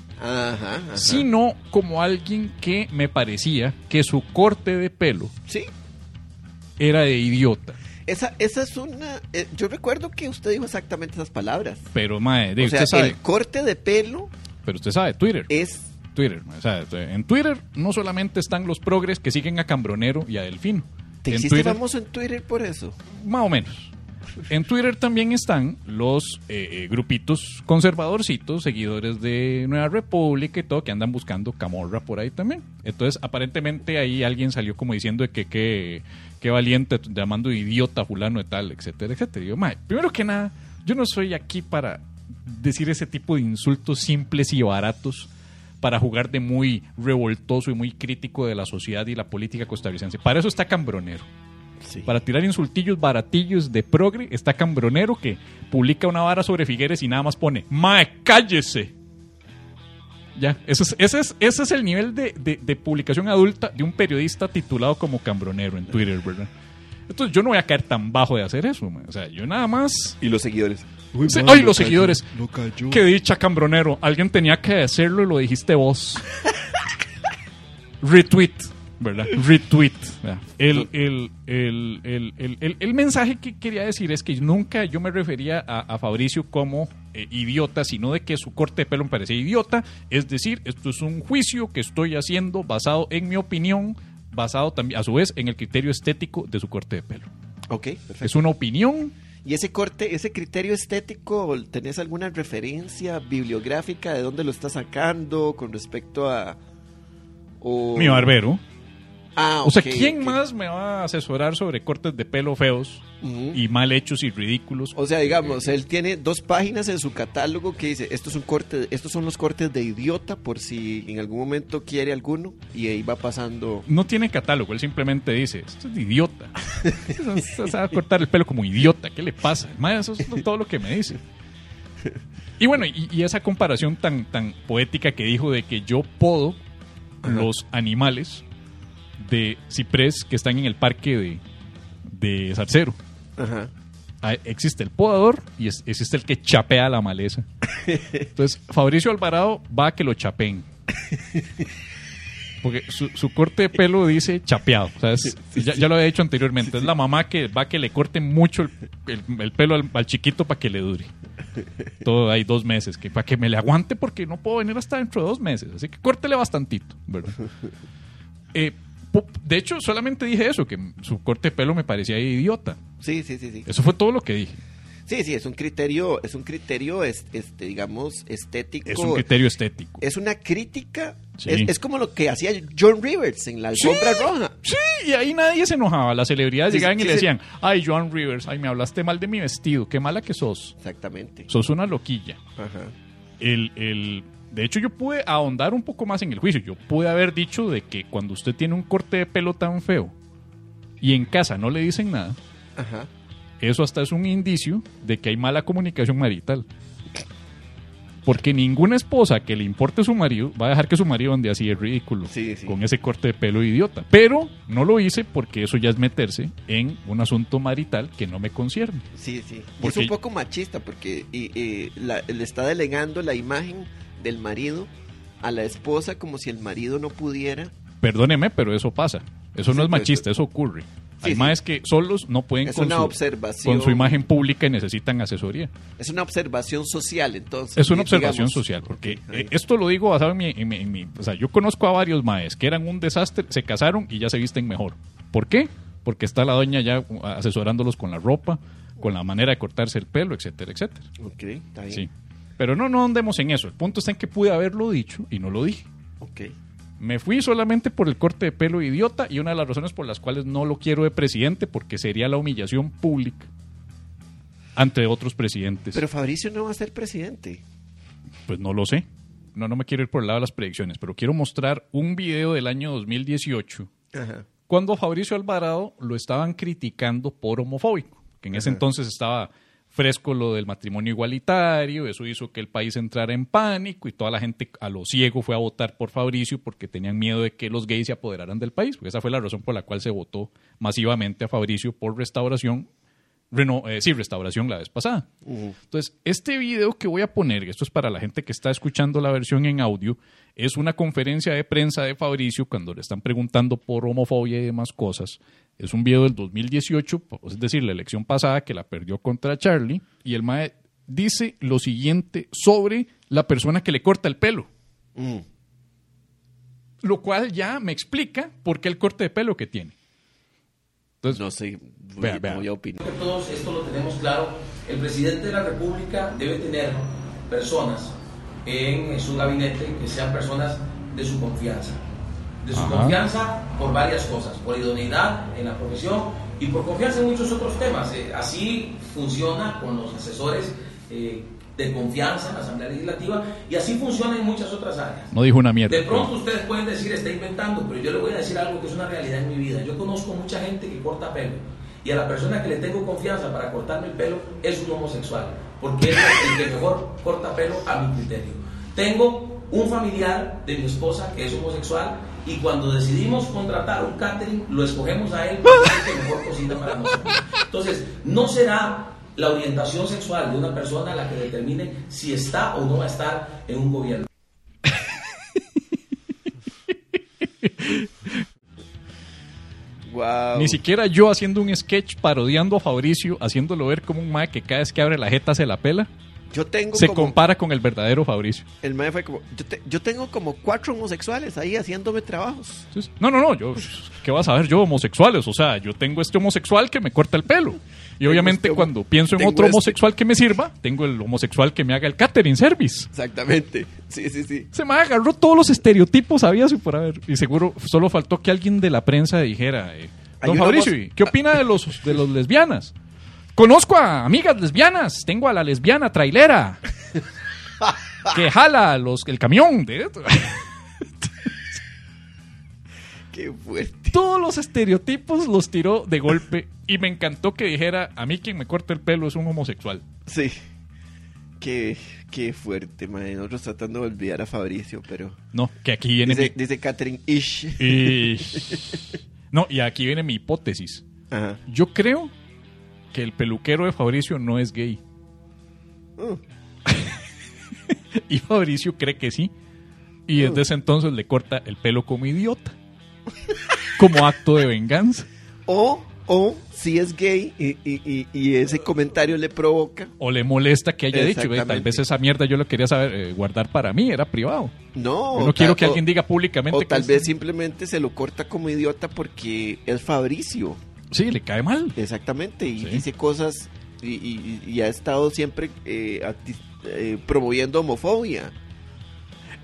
sino como alguien que me parecía que su corte de pelo ¿Sí? era de idiota. Esa, esa es una... Eh, yo recuerdo que usted dijo exactamente esas palabras. Pero, mae, o sea, sabe, el corte de pelo... Pero usted sabe, Twitter. Es... Twitter. O sea, en Twitter no solamente están los progres que siguen a Cambronero y a Delfino. ¿Te hiciste famoso en Twitter por eso? Más o menos. En Twitter también están los eh, eh, grupitos conservadorcitos, seguidores de Nueva República y todo, que andan buscando camorra por ahí también. Entonces, aparentemente ahí alguien salió como diciendo que qué valiente, llamando idiota fulano de tal, etcétera, etcétera. Y yo, primero que nada, yo no soy aquí para decir ese tipo de insultos simples y baratos para jugar de muy revoltoso y muy crítico de la sociedad y la política costarricense. Para eso está Cambronero. Para tirar insultillos baratillos de progre está Cambronero que publica una vara sobre Figueres y nada más pone, ¡Mae, cállese! Ya, ese es, ese es, ese es el nivel de, de, publicación adulta de un periodista titulado como Cambronero en Twitter, ¿verdad? Entonces yo no voy a caer tan bajo de hacer eso, o sea, yo nada más... Y los seguidores. ¡Ay, los seguidores! Qué dicha, Cambronero. Alguien tenía que decirlo y lo dijiste vos. Retweet. ¿verdad? Retweet. El, el, el, el, mensaje que quería decir es que nunca yo me refería a, Fabricio como eh, idiota, sino de que su corte de pelo me parecía idiota. Es decir, esto es un juicio que estoy haciendo basado en mi opinión, basado también, a su vez, en el criterio estético de su corte de pelo. Ok, perfecto. Es una opinión. ¿Y ese corte, ese criterio estético, tenés alguna referencia bibliográfica de dónde lo está sacando con respecto a... Mi barbero. Ah, o sea, ¿quién más me va a asesorar sobre cortes de pelo feos y mal hechos y ridículos? O sea, digamos, él tiene dos páginas en su catálogo que dice, estos son cortes, estos son los cortes de idiota por si en algún momento quiere alguno y ahí va pasando. No tiene catálogo, él simplemente dice, esto es de idiota. (laughs) Se va a cortar el pelo como idiota, ¿qué le pasa? Más eso es todo lo que me dice. Y bueno, y, esa comparación tan, tan poética que dijo de que yo puedo los animales de ciprés que están en el parque de, de Zarcero. Ah, existe el podador y existe el que chapea la maleza. (laughs) Entonces, Fabricio Alvarado va a que lo chapeen. Porque su, corte de pelo dice chapeado. ya, lo había dicho anteriormente. Es la mamá que va a que le corte mucho el, pelo al, chiquito para que le dure. Todo hay dos meses. Que, para que me le aguante porque no puedo venir hasta dentro de dos meses. Así que córtele bastantito. ¿verdad? Eh, (laughs) de hecho, solamente dije eso, que su corte de pelo me parecía idiota. Sí, sí, sí, sí. Eso fue todo lo que dije. Sí, sí, es un criterio, es un criterio, este, digamos, estético. Es un criterio estético. Es una crítica Sí. Es, es como lo que hacía John Rivers en la alfombra Sí. roja. Sí, y ahí nadie se enojaba. Las celebridades Sí, llegaban y le decían, ay, Joan Rivers, ay, me hablaste mal de mi vestido, qué mala que sos. Exactamente. Sos una loquilla. Ajá. El, el, de hecho, yo pude ahondar un poco más en el juicio. Yo pude haber dicho de que cuando usted tiene un corte de pelo tan feo y en casa no le dicen nada, Ajá. eso hasta es un indicio de que hay mala comunicación marital. Porque ninguna esposa que le importe su marido va a dejar que su marido ande así de ridículo Sí, sí. con ese corte de pelo idiota. Pero no lo hice porque eso ya es meterse en un asunto marital que no me concierne. Sí, sí. Y Porque- Es un poco machista porque y, y, la- le está delegando la imagen del marido a la esposa como si el marido no pudiera. Perdóneme, pero eso pasa. Eso no es pues, machista, eso ocurre. Sí, Hay sí. más que solos no pueden Es con, una su, observación. con su imagen pública y necesitan asesoría. Es una observación social, entonces. Es una observación digamos. social, porque eh, esto lo digo basado en mi, en mi- en mi- O sea, yo conozco a varios maes que eran un desastre, se casaron y ya se visten mejor. ¿Por qué? Porque está la doña ya asesorándolos con la ropa, con la manera de cortarse el pelo, etcétera, etcétera. Ok, está bien. Sí. Pero no, no andemos en eso. El punto está en que pude haberlo dicho y no lo dije. Ok. Me fui solamente por el corte de pelo idiota y una de las razones por las cuales no lo quiero de presidente porque sería la humillación pública ante otros presidentes. Pero Fabricio no va a ser presidente. Pues no lo sé. No, no me quiero ir por el lado de las predicciones, pero quiero mostrar un video del año 2018 Ajá. cuando Fabricio Alvarado lo estaban criticando por homofóbico, que en ese entonces estaba fresco lo del matrimonio igualitario, eso hizo que el país entrara en pánico y toda la gente a lo ciego fue a votar por Fabricio porque tenían miedo de que los gays se apoderaran del país, porque esa fue la razón por la cual se votó masivamente a Fabricio por restauración, reno- eh, sí, restauración la vez pasada. Entonces, este video que voy a poner, esto es para la gente que está escuchando la versión en audio, es una conferencia de prensa de Fabricio cuando le están preguntando por homofobia y demás cosas. Es un video del 2018, es decir, la elección pasada que la perdió contra Charlie, y el MAE dice lo siguiente sobre la persona que le corta el pelo, Mm. lo cual ya me explica por qué el corte de pelo que tiene. Entonces, No sé, voy, Vea, vea. voy a opinar. que todos esto lo tenemos claro. El presidente de la República debe tener personas en su gabinete que sean personas de su confianza. De su Ajá. confianza por varias cosas, por idoneidad en la profesión y por confianza en muchos otros temas. Eh, así funciona con los asesores eh, de confianza en la Asamblea Legislativa y así funciona en muchas otras áreas. no dijo una mierda. De pronto ustedes pueden decir, está inventando, pero yo le voy a decir algo que es una realidad en mi vida. Yo conozco mucha gente que corta pelo y a la persona que le tengo confianza para cortarme el pelo es un homosexual, porque es el que mejor corta pelo a mi criterio. Tengo un familiar de mi esposa que es homosexual y cuando decidimos contratar un catering lo escogemos a él porque es el que mejor cocina para nosotros. Entonces, no será la orientación sexual de una persona la que determine si está o no va a estar en un gobierno. Wow. Ni siquiera yo haciendo un sketch parodiando a Fabricio, haciéndolo ver como un mae que cada vez que abre la jeta se la pela, Yo tengo se como, compara con el verdadero Fabricio. El mae fue como, yo, te- yo tengo como cuatro homosexuales ahí haciéndome trabajos. No, no, no, yo, ¿qué vas a ver yo homosexuales? O sea, yo tengo este homosexual que me corta el pelo. Y obviamente este cuando pienso en otro este. homosexual que me sirva, tengo el homosexual que me haga el catering service. Exactamente. Sí, sí, sí. Se me agarró todos los estereotipos, había su por haber. Y seguro solo faltó que alguien de la prensa dijera, eh, don Fabricio, voz- ¿y ¿qué opina de los, de los lesbianas? Conozco a amigas lesbianas, tengo a la lesbiana trailera que jala los, el camión. De... (laughs) Qué fuerte. Todos los estereotipos los tiró de golpe y me encantó que dijera, a mí quien me corta el pelo es un homosexual. Sí. Qué, qué fuerte, mae. Nosotros tratando de olvidar a Fabricio, pero... No, que aquí viene Dice, dice Catherine Ish. mi... Ish. No, y aquí viene mi hipótesis. Ajá. Yo creo que el peluquero de Fabricio no es gay. Uh, (laughs) Y Fabricio cree que sí. Y desde ese entonces le corta el pelo como idiota. Como acto de venganza. O, o si es gay y, y- y- y ese comentario le provoca. O le molesta que haya dicho, "Ve, tal vez esa mierda yo lo quería saber eh, guardar para mí, era privado. No. Yo no quiero tal- que alguien diga públicamente O que tal es- vez simplemente se lo corta como idiota porque es Fabricio. Sí, le cae mal. Exactamente. Y Sí. dice cosas y, y- y ha estado siempre eh, eh, promoviendo homofobia.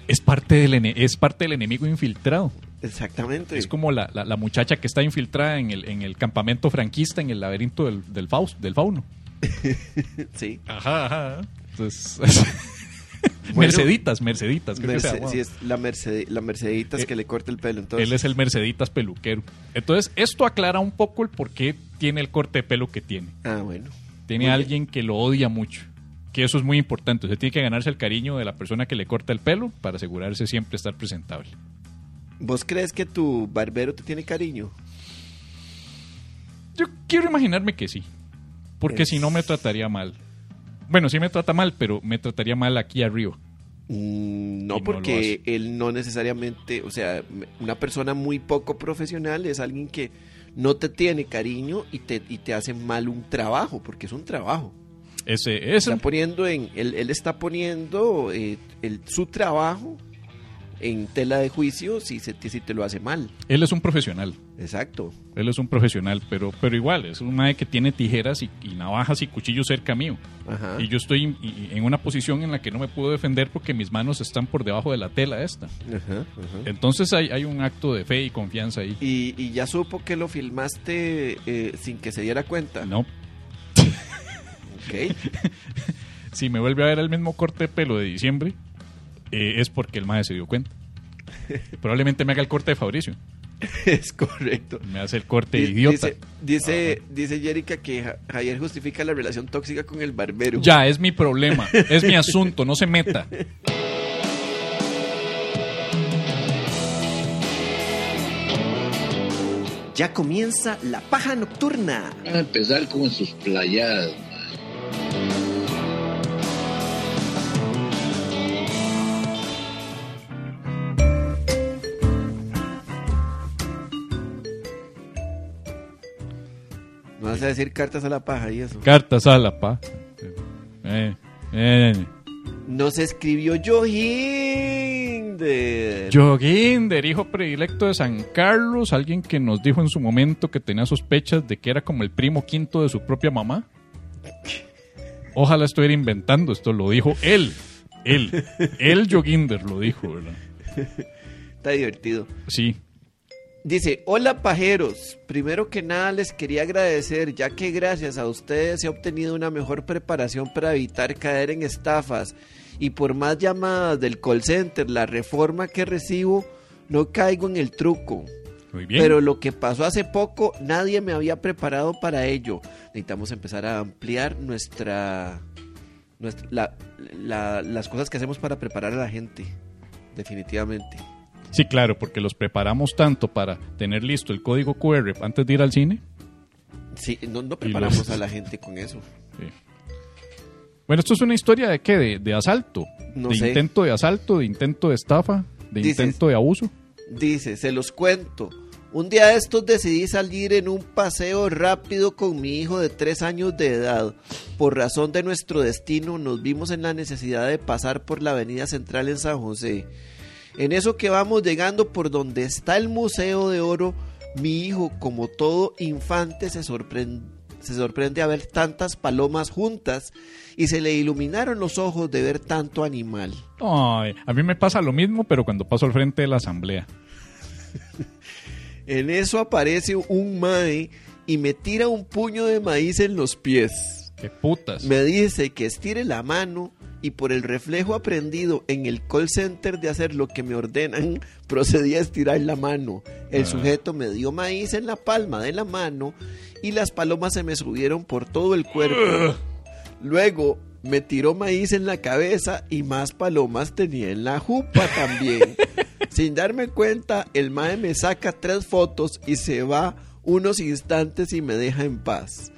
Es parte del, ene- es parte del enemigo infiltrado. Exactamente. Es como la, la- la muchacha que está infiltrada en el, en el campamento franquista, en el laberinto del, del, Faust, del fauno. (laughs) Sí. Ajá, ajá. Entonces, (laughs) (laughs) Bueno, Merceditas, Merceditas. creo que se Merce- llamaba. sí, es la, Merced la Merceditas Eh, que le corta el pelo. Entonces, Él es el Merceditas peluquero. Entonces, esto aclara un poco el por qué tiene el corte de pelo que tiene. Ah, bueno. Tiene Muy bien. alguien que lo odia mucho. Que eso es muy importante. Usted tiene que ganarse el cariño de la persona que le corta el pelo para asegurarse siempre estar presentable. ¿Vos crees que tu barbero te tiene cariño? Yo quiero imaginarme que sí. Porque Es- si no me trataría mal. Bueno, sí me trata mal, pero me trataría mal aquí arriba. Mm, no, porque él no necesariamente, o sea, una persona muy poco profesional es alguien que no te tiene cariño y te, y te hace mal un trabajo, porque es un trabajo. Ese, ese, Está poniendo en, él, él está poniendo eh, el- su trabajo en tela de juicio si, se, si te lo hace mal. él es un profesional. Exacto. Él es un profesional, pero, pero igual, es un mae que tiene tijeras y, y navajas y cuchillos cerca mío. Ajá. Y yo estoy en- y- en una posición en la que no me puedo defender porque mis manos están por debajo de la tela esta. Ajá, ajá. Entonces hay, hay un acto de fe y confianza ahí. Y, y ya supo que lo filmaste eh, sin que se diera cuenta. No, Ok. (laughs) si me vuelve a ver el mismo corte de pelo de diciembre, eh, es porque el mae se dio cuenta. (laughs) Probablemente me haga el corte de Fabricio. (laughs) es correcto. Me hace el corte Di- idiota. Dice, dice, dice Jerica que Ja- Javier justifica la relación tóxica con el barbero. Ya, es mi problema, es mi asunto, no se meta. Ya comienza la paja nocturna. Van a empezar con sus playadas. Vas a decir cartas a la paja y eso. Cartas a la pa. Eh, eh. Nos escribió Johinder. Joginder, hijo predilecto de San Carlos, alguien que nos dijo en su momento que tenía sospechas de que era como el primo quinto de su propia mamá. Ojalá estuviera inventando esto, lo dijo él. Él, él Joginder lo dijo, ¿verdad? Está divertido. Sí. Dice, hola pajeros, primero que nada les quería agradecer ya que gracias a ustedes ha obtenido una mejor preparación para evitar caer en estafas y por más llamadas del call center, la reforma que recibo, no caigo en el truco. Muy bien. Pero lo que pasó hace poco, nadie me había preparado para ello. Necesitamos empezar a ampliar nuestra, nuestra la- la- las cosas que hacemos para preparar a la gente, definitivamente. Sí, claro, porque los preparamos tanto para tener listo el código QR antes de ir al cine. Sí, no, no preparamos los- a la gente con eso. Sí. Bueno, esto es una historia de qué? De, de asalto. No de sé. intento de asalto, de intento de estafa, de Dices- intento de abuso. Dice, se los cuento. Un día de estos decidí salir en un paseo rápido con mi hijo de tres años de edad. Por razón de nuestro destino nos vimos en la necesidad de pasar por la avenida central en San José. En eso que vamos llegando por donde está el Museo de Oro, mi hijo, como todo infante, se sorprende, se sorprende a ver tantas palomas juntas y se le iluminaron los ojos de ver tanto animal. Ay, a mí me pasa lo mismo, pero cuando paso al frente de la asamblea. En eso aparece un mae y me tira un puño de maíz en los pies. Qué putas. Me dice que estire la mano y por el reflejo aprendido en el call center de hacer lo que me ordenan, (laughs) procedí a estirar la mano. El Ah. sujeto me dio maíz en la palma de la mano y las palomas se me subieron por todo el cuerpo. (laughs) Luego me tiró maíz en la cabeza y más palomas tenía en la jupa también. (laughs) Sin darme cuenta, el mae me saca tres fotos y se va unos instantes y me deja en paz.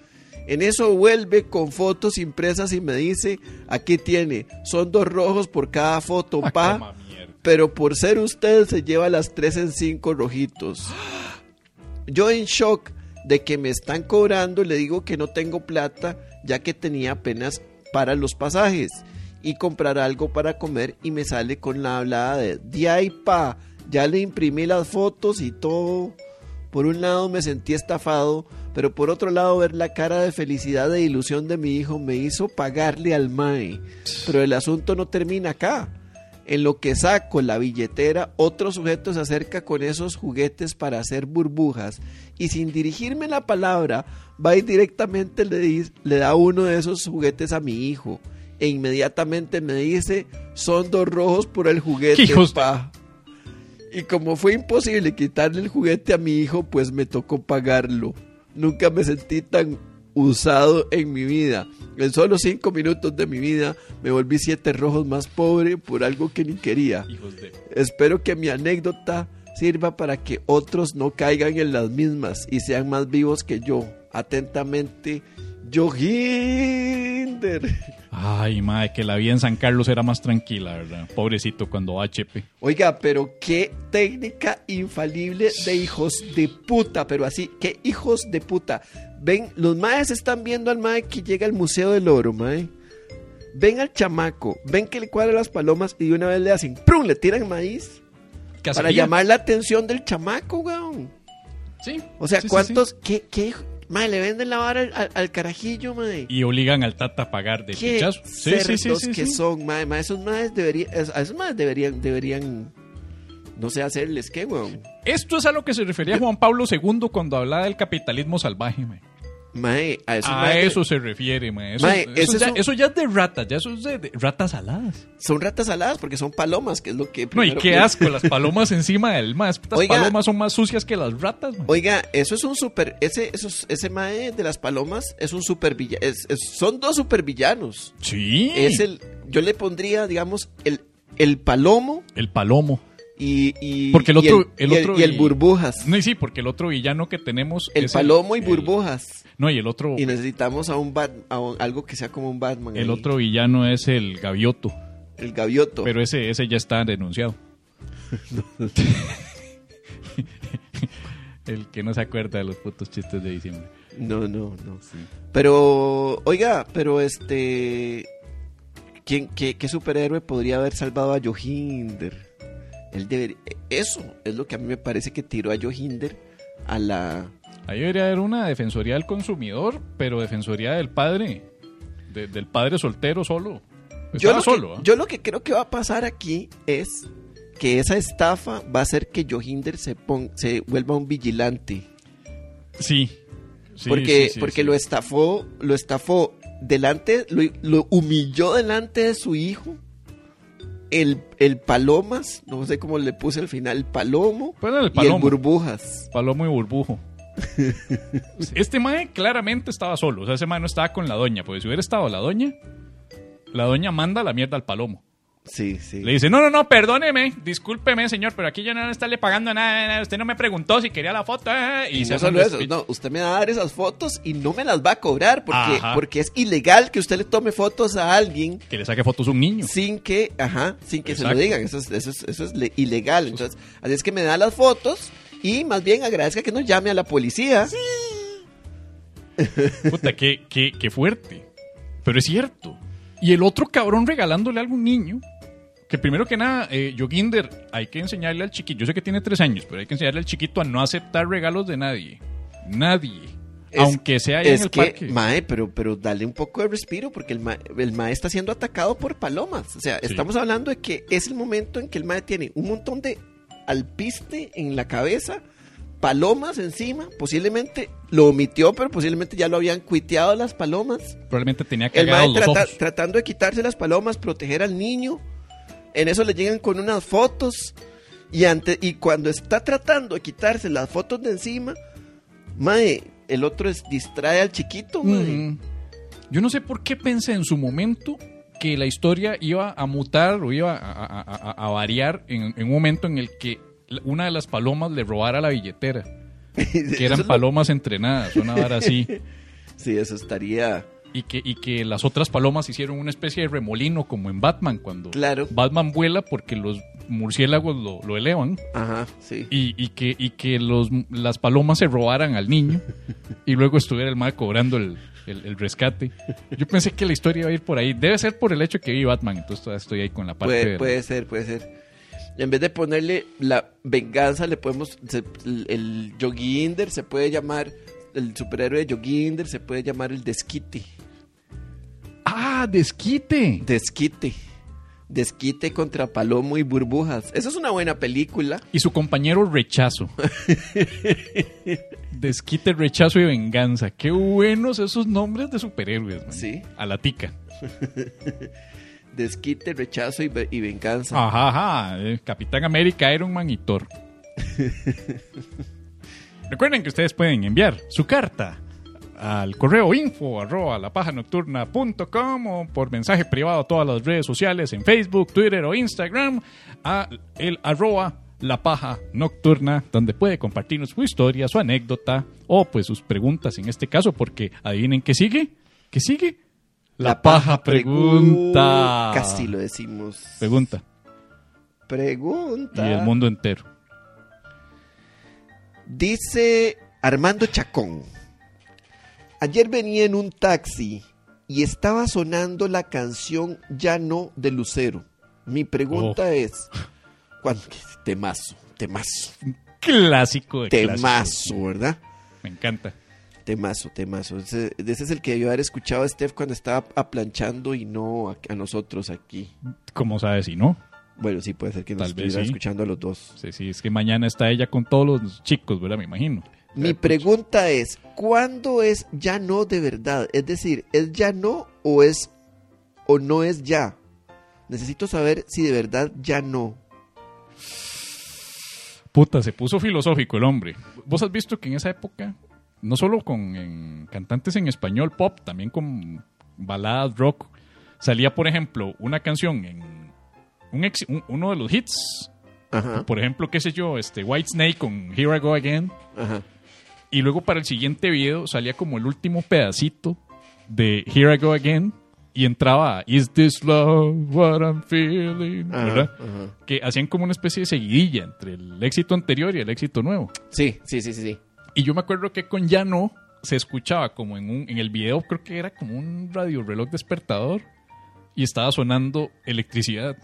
En eso vuelve con fotos impresas y me dice, aquí tiene, son dos rojos por cada foto, Ah, pa, pero por ser usted se lleva las tres en cinco rojitos. Yo en shock de que me están cobrando, le digo que no tengo plata, ya que tenía apenas para los pasajes y comprar algo para comer y me sale con la hablada de de ahí pa, ya le imprimí las fotos y todo. Por un lado me sentí estafado, pero por otro lado ver la cara de felicidad e ilusión de mi hijo me hizo pagarle al MAE. Pero el asunto no termina acá. En lo que saco la billetera, otro sujeto se acerca con esos juguetes para hacer burbujas y sin dirigirme la palabra, va y directamente le, dice- le da uno de esos juguetes a mi hijo. E inmediatamente me dice, son dos rojos por el juguete, Hijos pa. Y como fue imposible quitarle el juguete a mi hijo, pues me tocó pagarlo. Nunca me sentí tan usado en mi vida. En solo cinco minutos de mi vida me volví siete rojos más pobre por algo que ni quería. Hijos de... Espero que mi anécdota sirva para que otros no caigan en las mismas y sean más vivos que yo. Atentamente, Johinder. Ay, madre, que la vida en San Carlos era más tranquila, ¿verdad? Pobrecito cuando va a HP. Oiga, pero qué técnica infalible de hijos de puta, pero así, qué hijos de puta. Ven, los maes están viendo al mae que llega al Museo del Oro, mae. Ven al chamaco, ven que le cuadra las palomas y de una vez le hacen ¡prum! Le tiran maíz para llamar la atención del chamaco, weón. Sí. O sea, Sí, sí, ¿cuántos? ¿Qué, qué? Mae, le venden la vara al, carajillo, mae. Y obligan al tata a pagar de Qué pichazo. Sí, sí, sí, sí, que sí. son, mae. mae, esos maes deberían, esos maes deberían, deberían, no sé, hacerles qué, weón. Esto es a lo que se refería Juan Pablo II cuando hablaba del capitalismo salvaje, mae. Mae, a maes eso se refiere, mae. Eso, Mae, eso ya, es un- eso ya es de ratas, ya eso es de, de ratas aladas. son ratas aladas porque son palomas, que es lo que... No, y qué que- asco, las palomas encima del más. Estas Oiga. palomas son más sucias que las ratas, mae. Oiga, eso es un super, ese, esos, ese mae de las palomas es un super villano, son dos super villanos. Sí. Es el, yo le pondría, digamos, el, el palomo El palomo. Y, y Porque el y otro- el y otro y el y- burbujas. No, y sí, porque el otro villano que tenemos El es palomo y burbujas. No, y el otro, Y necesitamos a un bat, a un- algo que sea como un Batman. el ahí. otro villano es el gavioto. El gavioto. Pero ese, ese ya está denunciado. (laughs) el que no se acuerda de los putos chistes de diciembre. No, no, no. Pero, oiga, pero este. ¿quién, qué, qué superhéroe podría haber salvado a Johinder? Él debería. Eso es lo que a mí me parece que tiró a Johinder a la. Ahí debería haber una defensoría del consumidor, pero defensoría del padre. de- del padre soltero solo. Yo lo, solo. que, ¿ah? yo lo que creo que va a pasar aquí es que esa estafa va a hacer que Johinder se, pon- se vuelva un vigilante. Sí. Sí, porque sí, sí, porque lo estafó, lo estafó delante, lo, lo humilló delante de su hijo. El, el palomas, no sé cómo le puse al final, el palomo, el y el burbujas. Palomo y burbujo. (laughs) este mae claramente estaba solo. O sea, ese mae no estaba con la doña. Porque si hubiera estado la doña, la doña manda la mierda al palomo. Sí, sí. Le dice, no, no, no, perdóneme, discúlpeme, señor, pero aquí yo no le estarle pagando nada, nada, usted no me preguntó si quería la foto. eh", Y, se no solo eso, no, usted me va a dar esas fotos y no me las va a cobrar porque, Ajá. porque es ilegal que usted le tome fotos a alguien Que le saque fotos a un niño. sin que, ajá, sin que se lo digan. Eso es, eso es, eso es le- ilegal. Entonces, así es que me da las fotos y más bien agradezca que nos llame a la policía. (laughs) Puta, qué, qué, qué fuerte. Pero es cierto. Y el otro cabrón regalándole algo a un niño. Que primero que nada, eh, Joginder, hay que enseñarle al chiquito. Yo sé que tiene tres años, pero hay que enseñarle al chiquito a no aceptar regalos de nadie. Nadie. Es- Aunque sea ahí en Es el que, parque. mae, pero, pero dale un poco de respiro porque el mae, el mae está siendo atacado por palomas. O sea, Sí. estamos hablando de que es el momento en que el mae tiene un montón de alpiste en la cabeza, palomas encima, posiblemente lo omitió, pero posiblemente ya lo habían cuiteado las palomas. Probablemente tenía El mae cagados los trata- ojos. tratando de quitarse las palomas, proteger al niño. En eso le llegan con unas fotos. Y, ante, y cuando está tratando de quitarse las fotos de encima, mae, el otro es, distrae al chiquito, mae. Mm. Yo no sé por qué pensé en su momento que la historia iba a mutar o iba a, a- a- a- a variar en, en un momento en el que una de las palomas le robara la billetera. (laughs) Que eran palomas entrenadas, una vara así. (laughs) Sí, eso estaría. Y que, y que las otras palomas hicieron una especie de remolino como en Batman, cuando Claro. Batman vuela porque los murciélagos lo, lo elevan. Ajá, sí. Y, y que, y que los, las palomas se robaran al niño y luego estuviera el mal cobrando el, el- el rescate. Yo pensé que la historia iba a ir por ahí. Debe ser por el hecho que vi Batman, entonces todavía estoy ahí con la parte Puede, de- puede ser, puede ser. En vez de ponerle la venganza, le podemos. se- el, el Yogi Inder se puede llamar. El superhéroe de Yogi Inder se puede llamar el Desquite. ¡Ah, desquite! Desquite. Desquite contra Palomo y Burbujas. Esa es una buena película. Y su compañero Rechazo. (laughs) Desquite, Rechazo y Venganza. Qué buenos esos nombres de superhéroes, man. Sí. A la tica. (laughs) Desquite, rechazo y, ve- y venganza. Ajá, ajá. eh, Capitán América, Iron Man y Thor. (laughs) Recuerden que ustedes pueden enviar su carta al correo info arroba lapajanocturna.com o por mensaje privado a todas las redes sociales en Facebook, Twitter o Instagram a el arroba la paja nocturna donde puede compartirnos su historia, su anécdota o pues sus preguntas en este caso porque adivinen qué sigue, ¿qué sigue? La, paja, pregunta. Casi lo decimos. Pregunta. Pregunta. Y el mundo entero. Dice Armando Chacón. Ayer venía en un taxi y estaba sonando la canción Ya no de Lucero. Mi pregunta Oh. es, ¿cuándo? Temazo, temazo, Clásico de temazo, ¿verdad? Me encanta. Temazo, temazo. Ese, ese es el que debió haber escuchado a Steph cuando estaba aplanchando y no a, a nosotros aquí. ¿Cómo sabes si no? Bueno, sí, puede ser que nos Tal vez estuviera sí. escuchando a los dos. Sí, sí, es que mañana está ella con todos los chicos, ¿verdad? Me imagino. Mi pregunta es, ¿cuándo es ya no de verdad? Es decir, ¿es ya no o es o no es ya? Necesito saber si de verdad ya no. Puta, se puso filosófico el hombre. Vos has visto que en esa época, no solo con en cantantes en español pop, también con baladas rock, salía, por ejemplo, una canción en un ex- un- uno de los hits. Ajá, Por ejemplo, qué sé yo, este White Snake con Here I Go Again. ajá. Y luego para el siguiente video salía como el último pedacito de Here I Go Again y entraba Is this love what I'm feeling? Ajá, ¿verdad? ajá. Que hacían como una especie de seguidilla entre el éxito anterior y el éxito nuevo. Sí, sí, sí, sí, sí. Y yo me acuerdo que con Ya No se escuchaba como en un en el video creo que era como un radio reloj despertador y estaba sonando electricidad.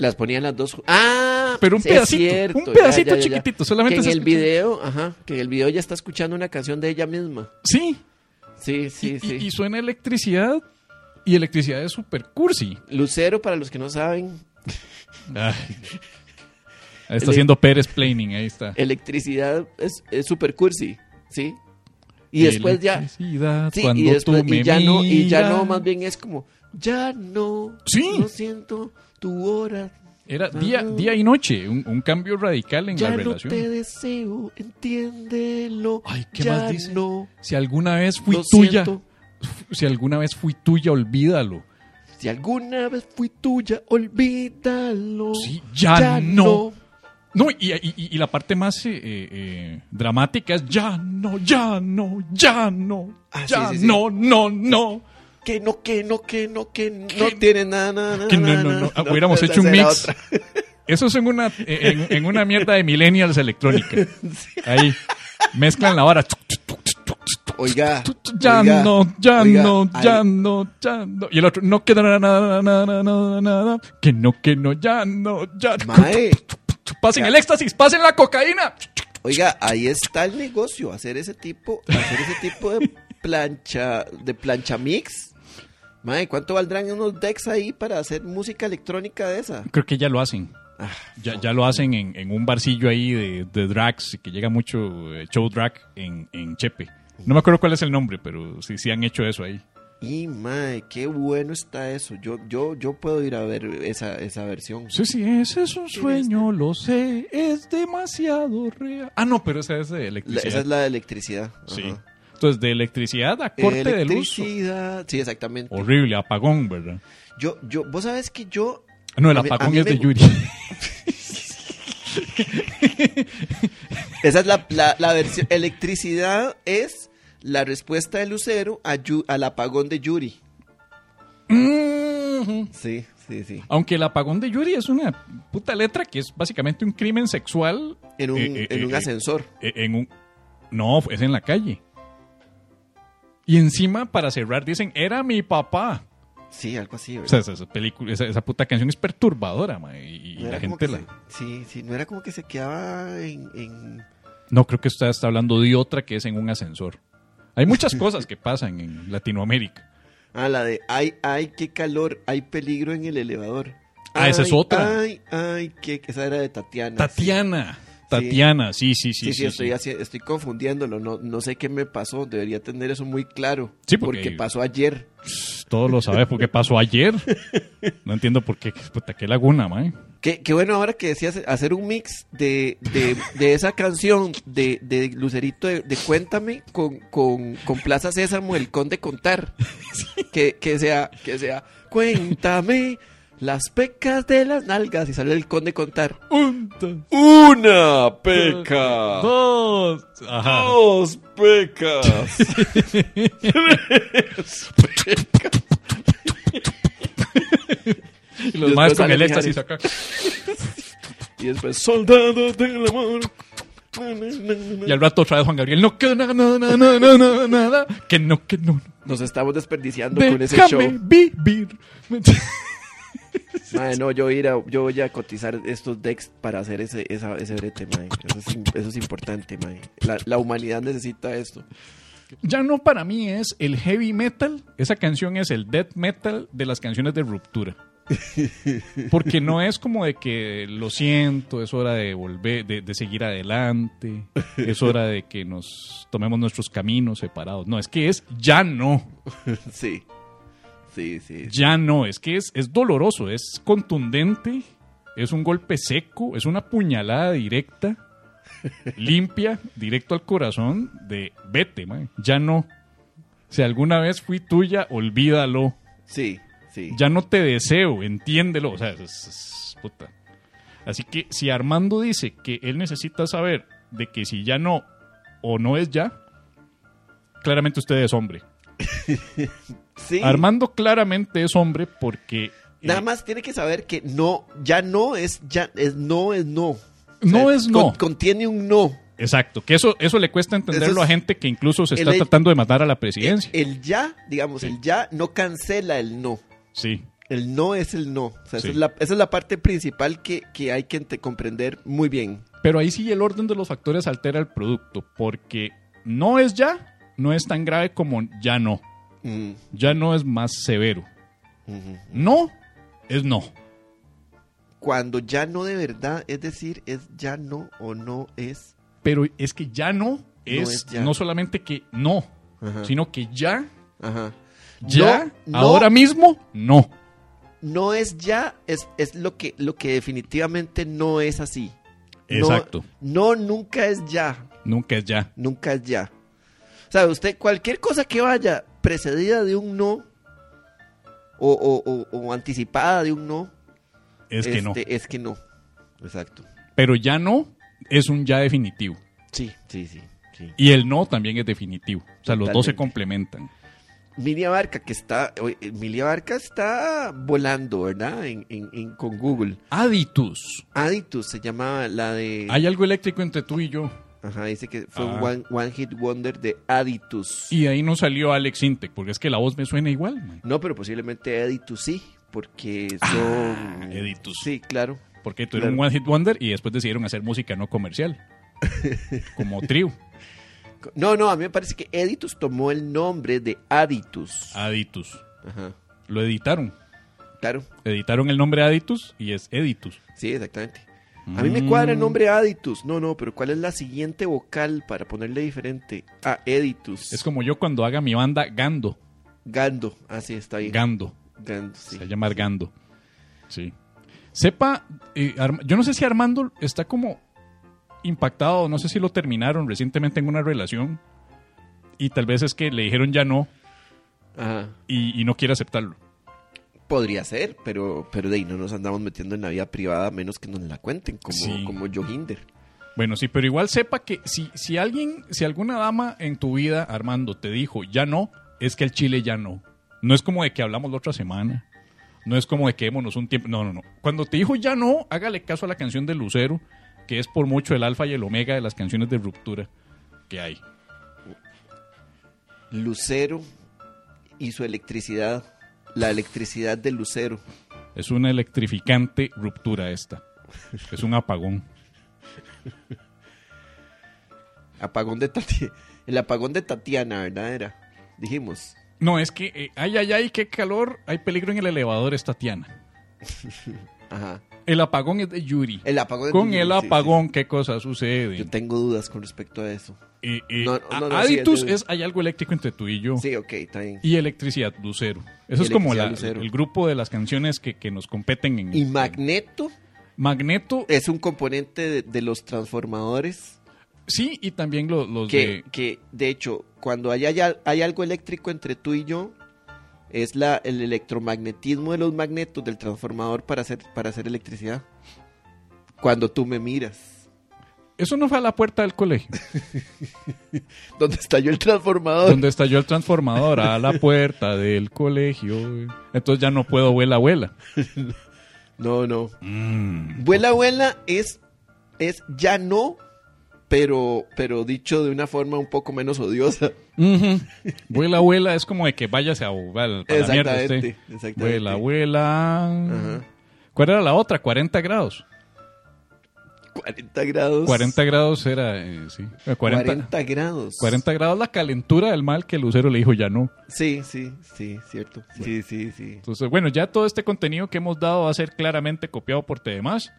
Las ponían las dos. Ah, Pero un es pedacito, cierto, un pedacito ya, ya, ya. chiquitito, solamente Que se en el video, ajá, que en el video ya está escuchando una canción de ella misma. Sí, Sí, sí, y, sí. y- y suena electricidad y electricidad es super cursi. Lucero, para los que no saben, Ay. Ahí (laughs) está Ele- haciendo Pérez Planning, ahí está. electricidad es es super cursi, ¿sí? Y después ya Sí, cuando y después tú me y ya no y ya no miras. más bien es como ya no Sí. no siento tu hora Era día, día y noche, un, un cambio radical en ya la no relación. te deseo entiéndelo Ay, ¿qué ya más dice? no Si alguna vez fui tuya, siento. si alguna vez fui tuya, olvídalo. si alguna vez fui tuya olvídalo Sí, ya no. No, y, y- y- y la parte más eh, eh, dramática es ya no, ya no, ya no, Ah, ya sí, sí, sí. no, no, no. Que no que no que no que no tiene nada nada nada Que no, no, no. Ah, hubiéramos hecho un mix. (laughs) Eso es en una, en, en una mierda de millennials electrónica. (laughs) Ahí. Mezclan la vara. oiga Ya oiga, no, ya oiga, no, ya no, ya no. Y el otro, no queda nada, nada, nada, nada, nada. Que no, que no, ya no, ya. Mae, Pasen el éxtasis, pasen la cocaína. Oiga, ahí está el negocio, hacer ese tipo, hacer ese tipo de plancha, de plancha mix. Mae, ¿cuánto valdrán unos decks ahí para hacer música electrónica de esa? Creo que ya lo hacen. Ah, Ya, ya lo hacen en, en un barcillo ahí de, de drags, que llega mucho eh, show drag en, en Chepe. No me acuerdo cuál es el nombre, pero sí, sí han hecho eso ahí. y mae, qué bueno está eso. Yo, yo, yo puedo ir a ver esa, esa versión. Sí, sí, ese es un sueño, lo sé, es demasiado real. Ah, no, pero esa es de La- electricidad. esa es la de electricidad. Sí. Entonces, de electricidad a corte de luz. Electricidad. Sí, exactamente. Horrible, apagón, ¿verdad? Yo, yo, vos sabes que yo. No, el A mí- a apagón es me de Yuri. (laughs) Esa es la, la, la versión. Electricidad es la respuesta de Lucero a Yu- al apagón de Yuri. Mhm. Sí, sí, sí. Aunque el apagón de Yuri es una puta letra que es básicamente un crimen sexual. En un, eh, eh, en un eh, ascensor. eh, en un... No, es en la calle. Y encima, para cerrar, dicen, era mi papá. Sí, algo así, O ¿verdad? sea, esa, película, esa, esa puta canción es perturbadora, ma, y, y No la era como gente la... se- sí, sí, no era como que se quedaba en... en- No, creo que usted está hablando de otra que es en un ascensor. Hay muchas cosas que pasan en Latinoamérica. (laughs) Ah, la de ay, ay, qué calor, hay peligro en el elevador. Ah, esa es Ay, otra. Ay, ay, qué, esa era de Tatiana. Tatiana. Tatiana, sí, sí, sí. Sí, sí, sí, estoy, sí. haci- estoy confundiéndolo. No, no sé qué me pasó. Debería tener eso muy claro. Sí, porque- porque pasó ayer. Todo lo sabes porque pasó ayer. (laughs) No entiendo por qué. Puta, qué laguna, mae. Qué, qué bueno ahora que decías hacer un mix de, de, de esa canción de, de Lucerito de, de Cuéntame con, con, con Plaza Sésamo, el Conde Contar. (laughs) Que, que sea, que sea, cuéntame las pecas de las nalgas y sale el Conde Contar. Un, Una peca. dos. Ajá. Dos pecas. Y (laughs) los más con el éxtasis acá. Y después, soldado del amor. Y al rato otra vez Juan Gabriel. No, que nada, nada, nada, nada, nada, nada. Que no, que no. Nos estamos desperdiciando con ese show. vivir. Madre, no, yo, ir a- yo voy a cotizar estos decks para hacer ese, esa- ese brete, madre. Eso es, im- eso es importante, madre. La, la humanidad necesita esto. Ya no para mí es el heavy metal. Esa canción es el death metal de las canciones de ruptura. (laughs) Porque no es como de que lo siento, es hora de volver, de, de seguir adelante, es hora de que nos tomemos nuestros caminos separados. No, es que es ya no, (laughs) Sí. Sí, sí. ya no, es que es, es doloroso, es contundente, es un golpe seco, es una puñalada directa, (laughs) limpia, directo al corazón de vete, ya no. Si alguna vez fui tuya, olvídalo. Sí, sí. Ya no te deseo, entiéndelo. O sea, es, es- puta. Así que si Armando dice que él necesita saber de que si ya no o no es ya, claramente usted es hombre. (laughs) Sí. Armando claramente es hombre porque... eh, Nada más tiene que saber que no, ya no es ya, es no es no. O No es no. con- contiene un no. Exacto, que eso, eso le cuesta entenderlo es- a gente que incluso se está el- tratando de matar a la presidencia. El, el ya, digamos, Sí. el ya no cancela el no. sí, El no es el no. O sea, Sí. esa, es la, esa es la parte principal que, que hay que comprender muy bien. pero ahí sí el orden de los factores altera el producto, porque no es ya, no es tan grave como ya no. Mm, Ya no es más severo. No es no. Cuando ya no de verdad, es decir, es ya no o no es. Pero es que ya no es, es ya. no solamente que no, Ajá. sino que ya, Ajá. ya, No, no, ahora mismo, no. no es ya, es, es lo, que, lo que definitivamente no es así. No- Exacto. No, nunca es ya. Nunca es ya. Nunca es ya. O sea, usted, cualquier cosa que vaya precedida de un no o, o- o- o anticipada de un no, Es que no. este, es que no. Exacto. Pero ya no es un ya definitivo. Sí, sí, sí. sí. Y el no también es definitivo. O sea, los dos se complementan. Milia Barca, que está. Milia Barca está volando, ¿verdad? En, en- en- con Google. Aditus. Aditus se llamaba la de. Hay algo eléctrico entre tú y yo. Ajá, dice que fue Ah. un one, one hit wonder de Aditus. Y ahí no salió Alex Intec, porque es que la voz me suena igual. man. No, pero posiblemente Aditus sí, porque son. Ah, Editus. Sí, claro. Porque tuvieron Claro. un One Hit Wonder y después decidieron hacer música no comercial. (laughs) Como trío. No, no, a mí me parece que Editus tomó el nombre de Aditus. Aditus. Ajá, Lo editaron. claro. Editaron el nombre Aditus y es Editus. Sí, exactamente. A mí me cuadra el nombre Aditus. No, no, pero ¿cuál es la siguiente vocal para ponerle diferente? Ah, Editus. Es como yo cuando haga mi banda Gando. Gando. Ah, sí, está bien. Gando. Gando, sí. Se va a llamar Gando. Sí. Sepa, eh, yo no sé si Armando está como impactado, no sé si lo terminaron recientemente en una relación y tal vez es que le dijeron ya no Ajá. y, y no quiere aceptarlo. Podría ser, pero, pero de ahí no nos andamos metiendo en la vida privada a menos que nos la cuenten, como, Sí. como Johinder. Bueno, sí, pero igual sepa que si, si alguien, si alguna dama en tu vida, Armando, te dijo ya no, es que el chile ya no. No es como de que hablamos la otra semana. No es como de que démonos un tiempo. No, no, no. Cuando te dijo ya no, hágale caso a la canción de Lucero, que es por mucho el alfa y el omega de las canciones de ruptura que hay. Lucero y su electricidad. La electricidad de Lucero. Es una electrificante ruptura esta. Es un apagón. Apagón de Tati- El apagón de Tatiana, ¿verdad? Era. Dijimos. No, es que, eh, ay, ay, ay, qué calor, hay peligro en el elevador, es Tatiana. (laughs) Ajá. El apagón es de Yuri. El apagón es Con de el sí, apagón, ¿qué cosa sucede? Yo tengo dudas con respecto a eso. Eh, eh, No, no, no, sí, Aditus es hay algo eléctrico entre tú y yo. Sí, ok, está bien. Y electricidad, Lucero. Eso es como la- el grupo de las canciones que, que nos competen en... Y Magneto Magneto, es un componente de, de los transformadores sí, y también lo- los que, de... que, de hecho, cuando hay, hay, hay algo eléctrico entre tú y yo, es la, el electromagnetismo de los magnetos del transformador para hacer, para hacer electricidad. Cuando tú me miras. Eso no fue a la puerta del colegio. (laughs) ¿Dónde estalló el transformador? donde estalló el transformador a la puerta del colegio. Entonces ya no puedo abuela, abuela. (laughs) No, no. Mm. Vuela, abuela es, es ya no, pero, pero dicho de una forma un poco menos odiosa. Ujú. (laughs) Abuela, abuela es como de que váyase a, para la mierda Exactamente, usted. exactamente. Abuela, abuela. Ajá. ¿Cuál era la otra? 40 grados. 40 grados. 40 grados era, eh, sí. Eh, 40, 40 grados. 40 grados la calentura del mal que Lucero le dijo ya no. Sí, sí, sí, cierto. Sí, sí, sí. Entonces, bueno, ya todo este contenido que hemos dado va a ser claramente copiado por TDMás.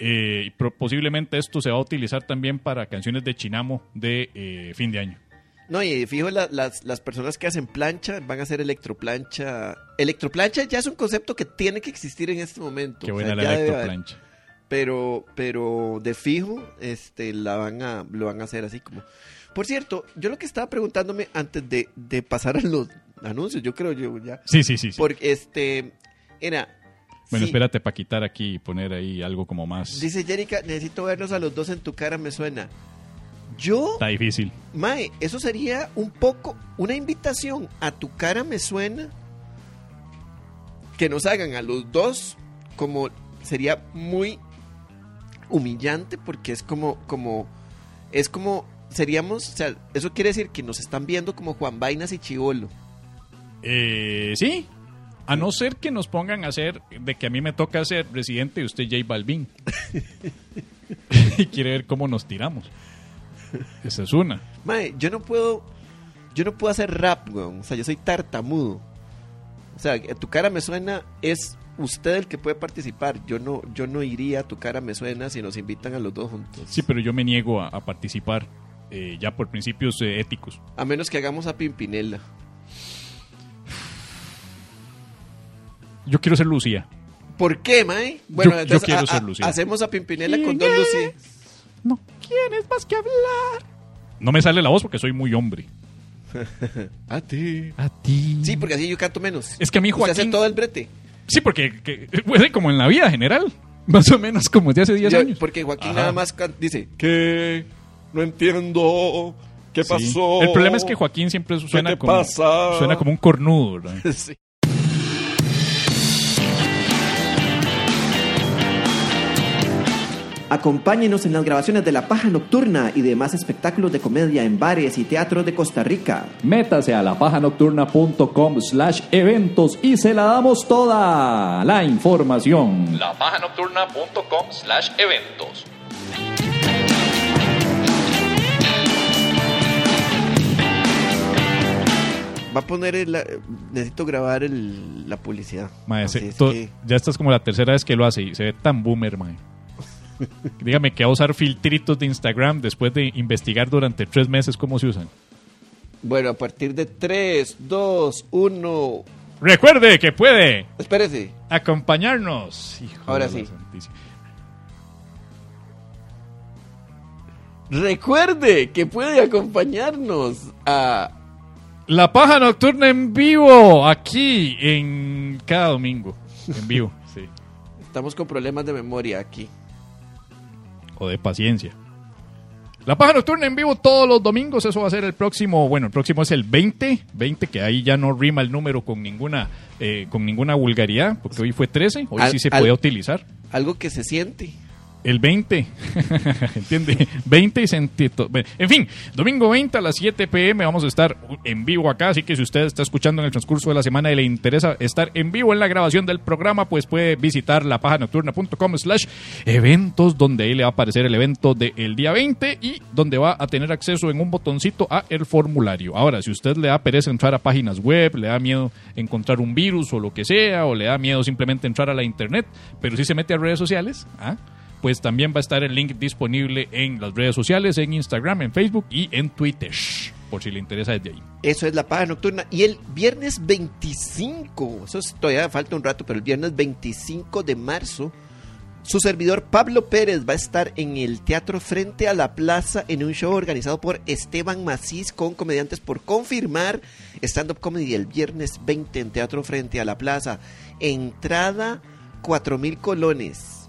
Eh, y posiblemente esto se va a utilizar también para canciones de Chinamo de eh, fin de año. No, y fijo, la- las, las personas que hacen plancha van a hacer electroplancha. Electroplancha ya es un concepto que tiene que existir en este momento. Qué O buena sea, la debe electroplancha. Pero pero de fijo este la van a lo van a hacer así como por cierto yo lo que estaba preguntándome antes de, de pasar a los anuncios yo creo yo ya Sí, sí, sí. sí. porque este era Bueno, sí, espérate para quitar aquí y poner ahí algo como más. dice Jerica necesito vernos a los dos en tu cara me suena yo Está difícil. Mae, eso sería un poco una invitación a tu cara me suena que nos hagan a los dos como sería muy humillante porque es como como es como seríamos, o sea, eso quiere decir que nos están viendo como Juan Vainas y Chivolo. Eh, sí. A no ser que nos pongan a hacer, de que a mí me toca ser presidente y usted J Balvin. (laughs) y quiere ver cómo nos tiramos. Esa es una. Mae, yo no puedo yo no puedo hacer rap, weón. O sea, yo soy tartamudo. O sea, tu cara me suena es usted el que puede participar. Yo no yo no iría a tu cara me suena si nos invitan a los dos juntos. Sí, pero yo me niego a, a participar eh, ya por principios eh, éticos. A menos que hagamos a Pimpinela. Yo quiero ser Lucía. ¿Por qué, Mae? Bueno, Yo- quiero a- ser Lucía. hacemos a Pimpinela con ¿Quién es? Lucía. No quieres más que hablar. No me sale la voz porque soy muy hombre. (laughs) A ti. A ti. Sí, porque así yo canto menos. Es que a mí Usted hace Joaquín... todo el brete. Sí, porque que, (laughs) pues, como en la vida general. Más o menos como de hace 10 Yo- años. Porque Joaquín Ajá. nada más dice, ¿qué? No entiendo. ¿Qué Sí. pasó? El problema es que Joaquín siempre suena como pasa? suena como un cornudo, ¿verdad? (laughs) Sí. Acompáñenos en las grabaciones de La Paja Nocturna y demás espectáculos de comedia en bares y teatros de Costa Rica. Métase a lapajanocturna.com slash eventos y se la damos toda la información. lapajanocturna.com slash eventos. Va a poner el, la- necesito grabar el- la publicidad. Mae, Así se- es to- que- Ya esta es como la tercera vez que lo hace y se ve tan boomer, mae. (laughs) Dígame que va a usar filtritos de Instagram después de investigar durante tres meses cómo se usan. Bueno, a partir de 3, 2, 1. Recuerde que puede Espérese. acompañarnos. Hijo Ahora sí. santísima. Recuerde que puede acompañarnos a La paja nocturna en vivo aquí en cada domingo. En vivo, (laughs) sí. Estamos con problemas de memoria aquí. De paciencia. La paja nocturna en vivo todos los domingos, eso va a ser el próximo, bueno, el próximo es el 20, 20 que ahí ya no rima el número con ninguna eh, con ninguna vulgaridad, porque hoy fue 13, hoy Al- sí se al- podía utilizar. Algo que se siente. El 20, (laughs) ¿entiende? 20 y sentito. En fin, domingo 20 a las 7 pm vamos a estar en vivo acá, así que si usted está escuchando en el transcurso de la semana y le interesa estar en vivo en la grabación del programa, pues puede visitar la paja nocturna.com slash eventos, donde ahí le va a aparecer el evento del día 20 y donde va a tener acceso en un botoncito a el formulario. Ahora, si usted le da pereza entrar a páginas web, le da miedo encontrar un virus o lo que sea, o le da miedo simplemente entrar a la internet, pero si se mete a redes sociales, ¿ah? Pues también va a estar el link disponible en las redes sociales, en Instagram, en Facebook y en Twitter, por si le interesa desde ahí. Eso es la paja nocturna. Y el viernes 25, eso es- todavía falta un rato, pero el viernes 25 de marzo, su servidor Pablo Pérez va a estar en el Teatro Frente a la Plaza en un show organizado por Esteban Macís con comediantes por confirmar. Stand-up comedy el viernes 20 en Teatro Frente a la Plaza. Entrada 4 mil colones.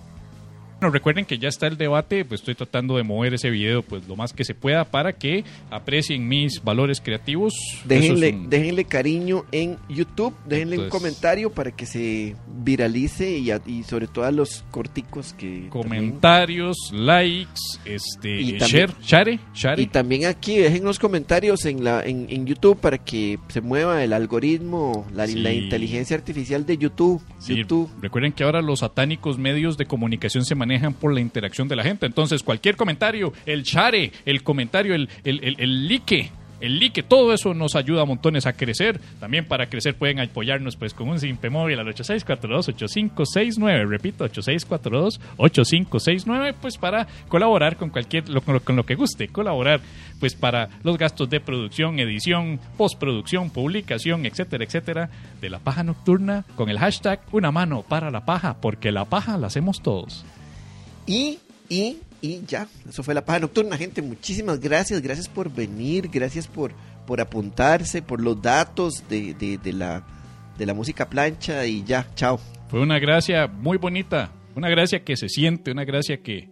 Bueno, recuerden que ya está el debate, pues estoy tratando de mover ese video pues lo más que se pueda para que aprecien mis valores creativos. Déjenle, es un- déjenle cariño en YouTube, déjenle un comentario para que se viralice y, a- y sobre todo a los corticos que... también- comentarios, likes, este, Y también- share, share, share. Y también aquí dejen los comentarios en, la, en, en YouTube para que se mueva el algoritmo, la, Sí. la inteligencia artificial de YouTube. Sí, YouTube. recuerden que ahora los satánicos medios de comunicación se manejan por la interacción de la gente. Entonces, cualquier comentario, el share, el comentario, el, el, el, el like, el like, todo eso nos ayuda a montones a crecer. También para crecer pueden apoyarnos pues con un simple móvil al 8642-8569. Repito, 8642-8569, pues para colaborar con cualquier, lo, con lo que guste, colaborar pues para los gastos de producción, edición, postproducción, publicación, etcétera, etcétera, de la paja nocturna con el hashtag una mano para la paja, porque la paja la hacemos todos. Y, y, y ya, eso fue la paja nocturna, gente. Muchísimas gracias, gracias por venir, gracias por, por apuntarse, por los datos de, de, de la, de la música plancha y ya, chao. Fue una gracia muy bonita, una gracia que se siente, una gracia que,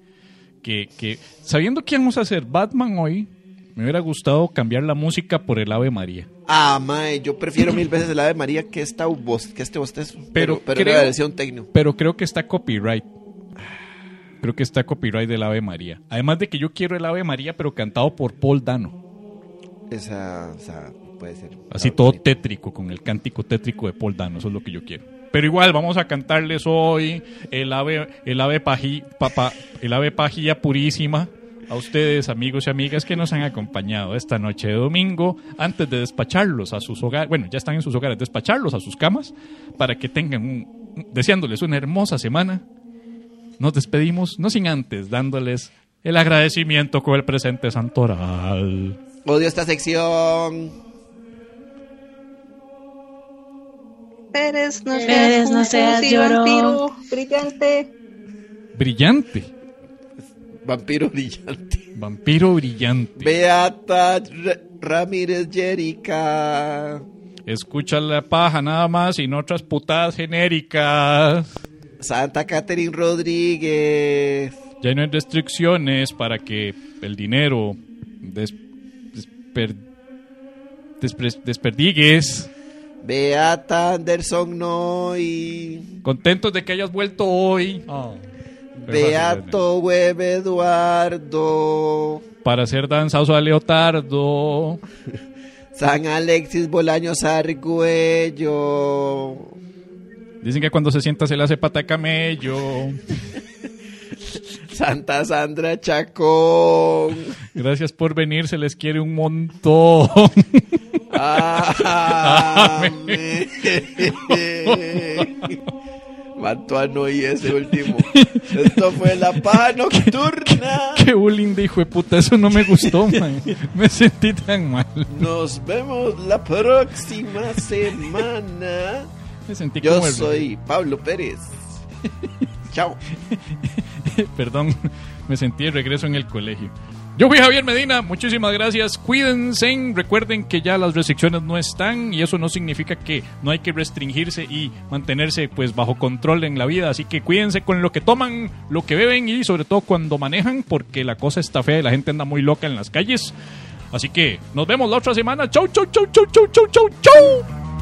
que, que sabiendo que íbamos a hacer Batman hoy, me hubiera gustado cambiar la música por el Ave María. Ah, mae, yo prefiero mil veces el Ave María que, esta que este bostezo. Pero Pero, pero, creo- versión técnico. Pero creo que está copyright. Creo que está copyright del Ave María. Además de que yo quiero el Ave María, pero cantado por Paul Dano. Esa, o sea, puede ser. Así todo sí. tétrico, con el cántico tétrico de Paul Dano. Eso es lo que yo quiero. Pero igual, vamos a cantarles hoy el ave, el ave, paji- papa- el ave pajilla purísima a ustedes, amigos y amigas que nos han acompañado esta noche de domingo, antes de despacharlos a sus hogares, bueno, ya están en sus hogares, despacharlos a sus camas, para que tengan un, deseándoles una hermosa semana. Nos despedimos, no sin antes dándoles el agradecimiento con el presente santoral. Odio esta sección. Pérez, no seas, Pérez, no seas sí, llorón. vampiro brillante. Brillante, Vampiro brillante. vampiro brillante. Beata R- Ramírez Jerica. Escucha la paja nada más y no otras putadas genéricas. Santa Catherine Rodríguez. Ya no hay restricciones para que el dinero des- desper- desperdigues. Beata Anderson Noy. Contentos de que hayas vuelto hoy. Beato Web Eduardo. Para hacer danzazo a leotardo. San Alexis Bolaños Argüello. Dicen que cuando se sienta se le hace pata de camello. Santa Sandra Chacón. Gracias por venir, se les quiere un montón. Amén. Mató a Noy ese último. Esto fue la paja nocturna. Qué bullying de hijo de puta, eso no me gustó, (laughs) man. Me sentí tan mal. Nos vemos la próxima semana. Me sentí Yo como el- soy Pablo Pérez. (laughs) Chao. Perdón, me sentí de regreso en el colegio. Yo fui Javier Medina, muchísimas gracias. Cuídense, recuerden que ya las restricciones no están y eso no significa que no hay que restringirse y mantenerse pues bajo control en la vida, así que cuídense con lo que toman, lo que beben y sobre todo cuando manejan porque la cosa está fea y la gente anda muy loca en las calles. Así que nos vemos la otra semana. Chau, chau, chau, chau, chau, chau, chau, chau.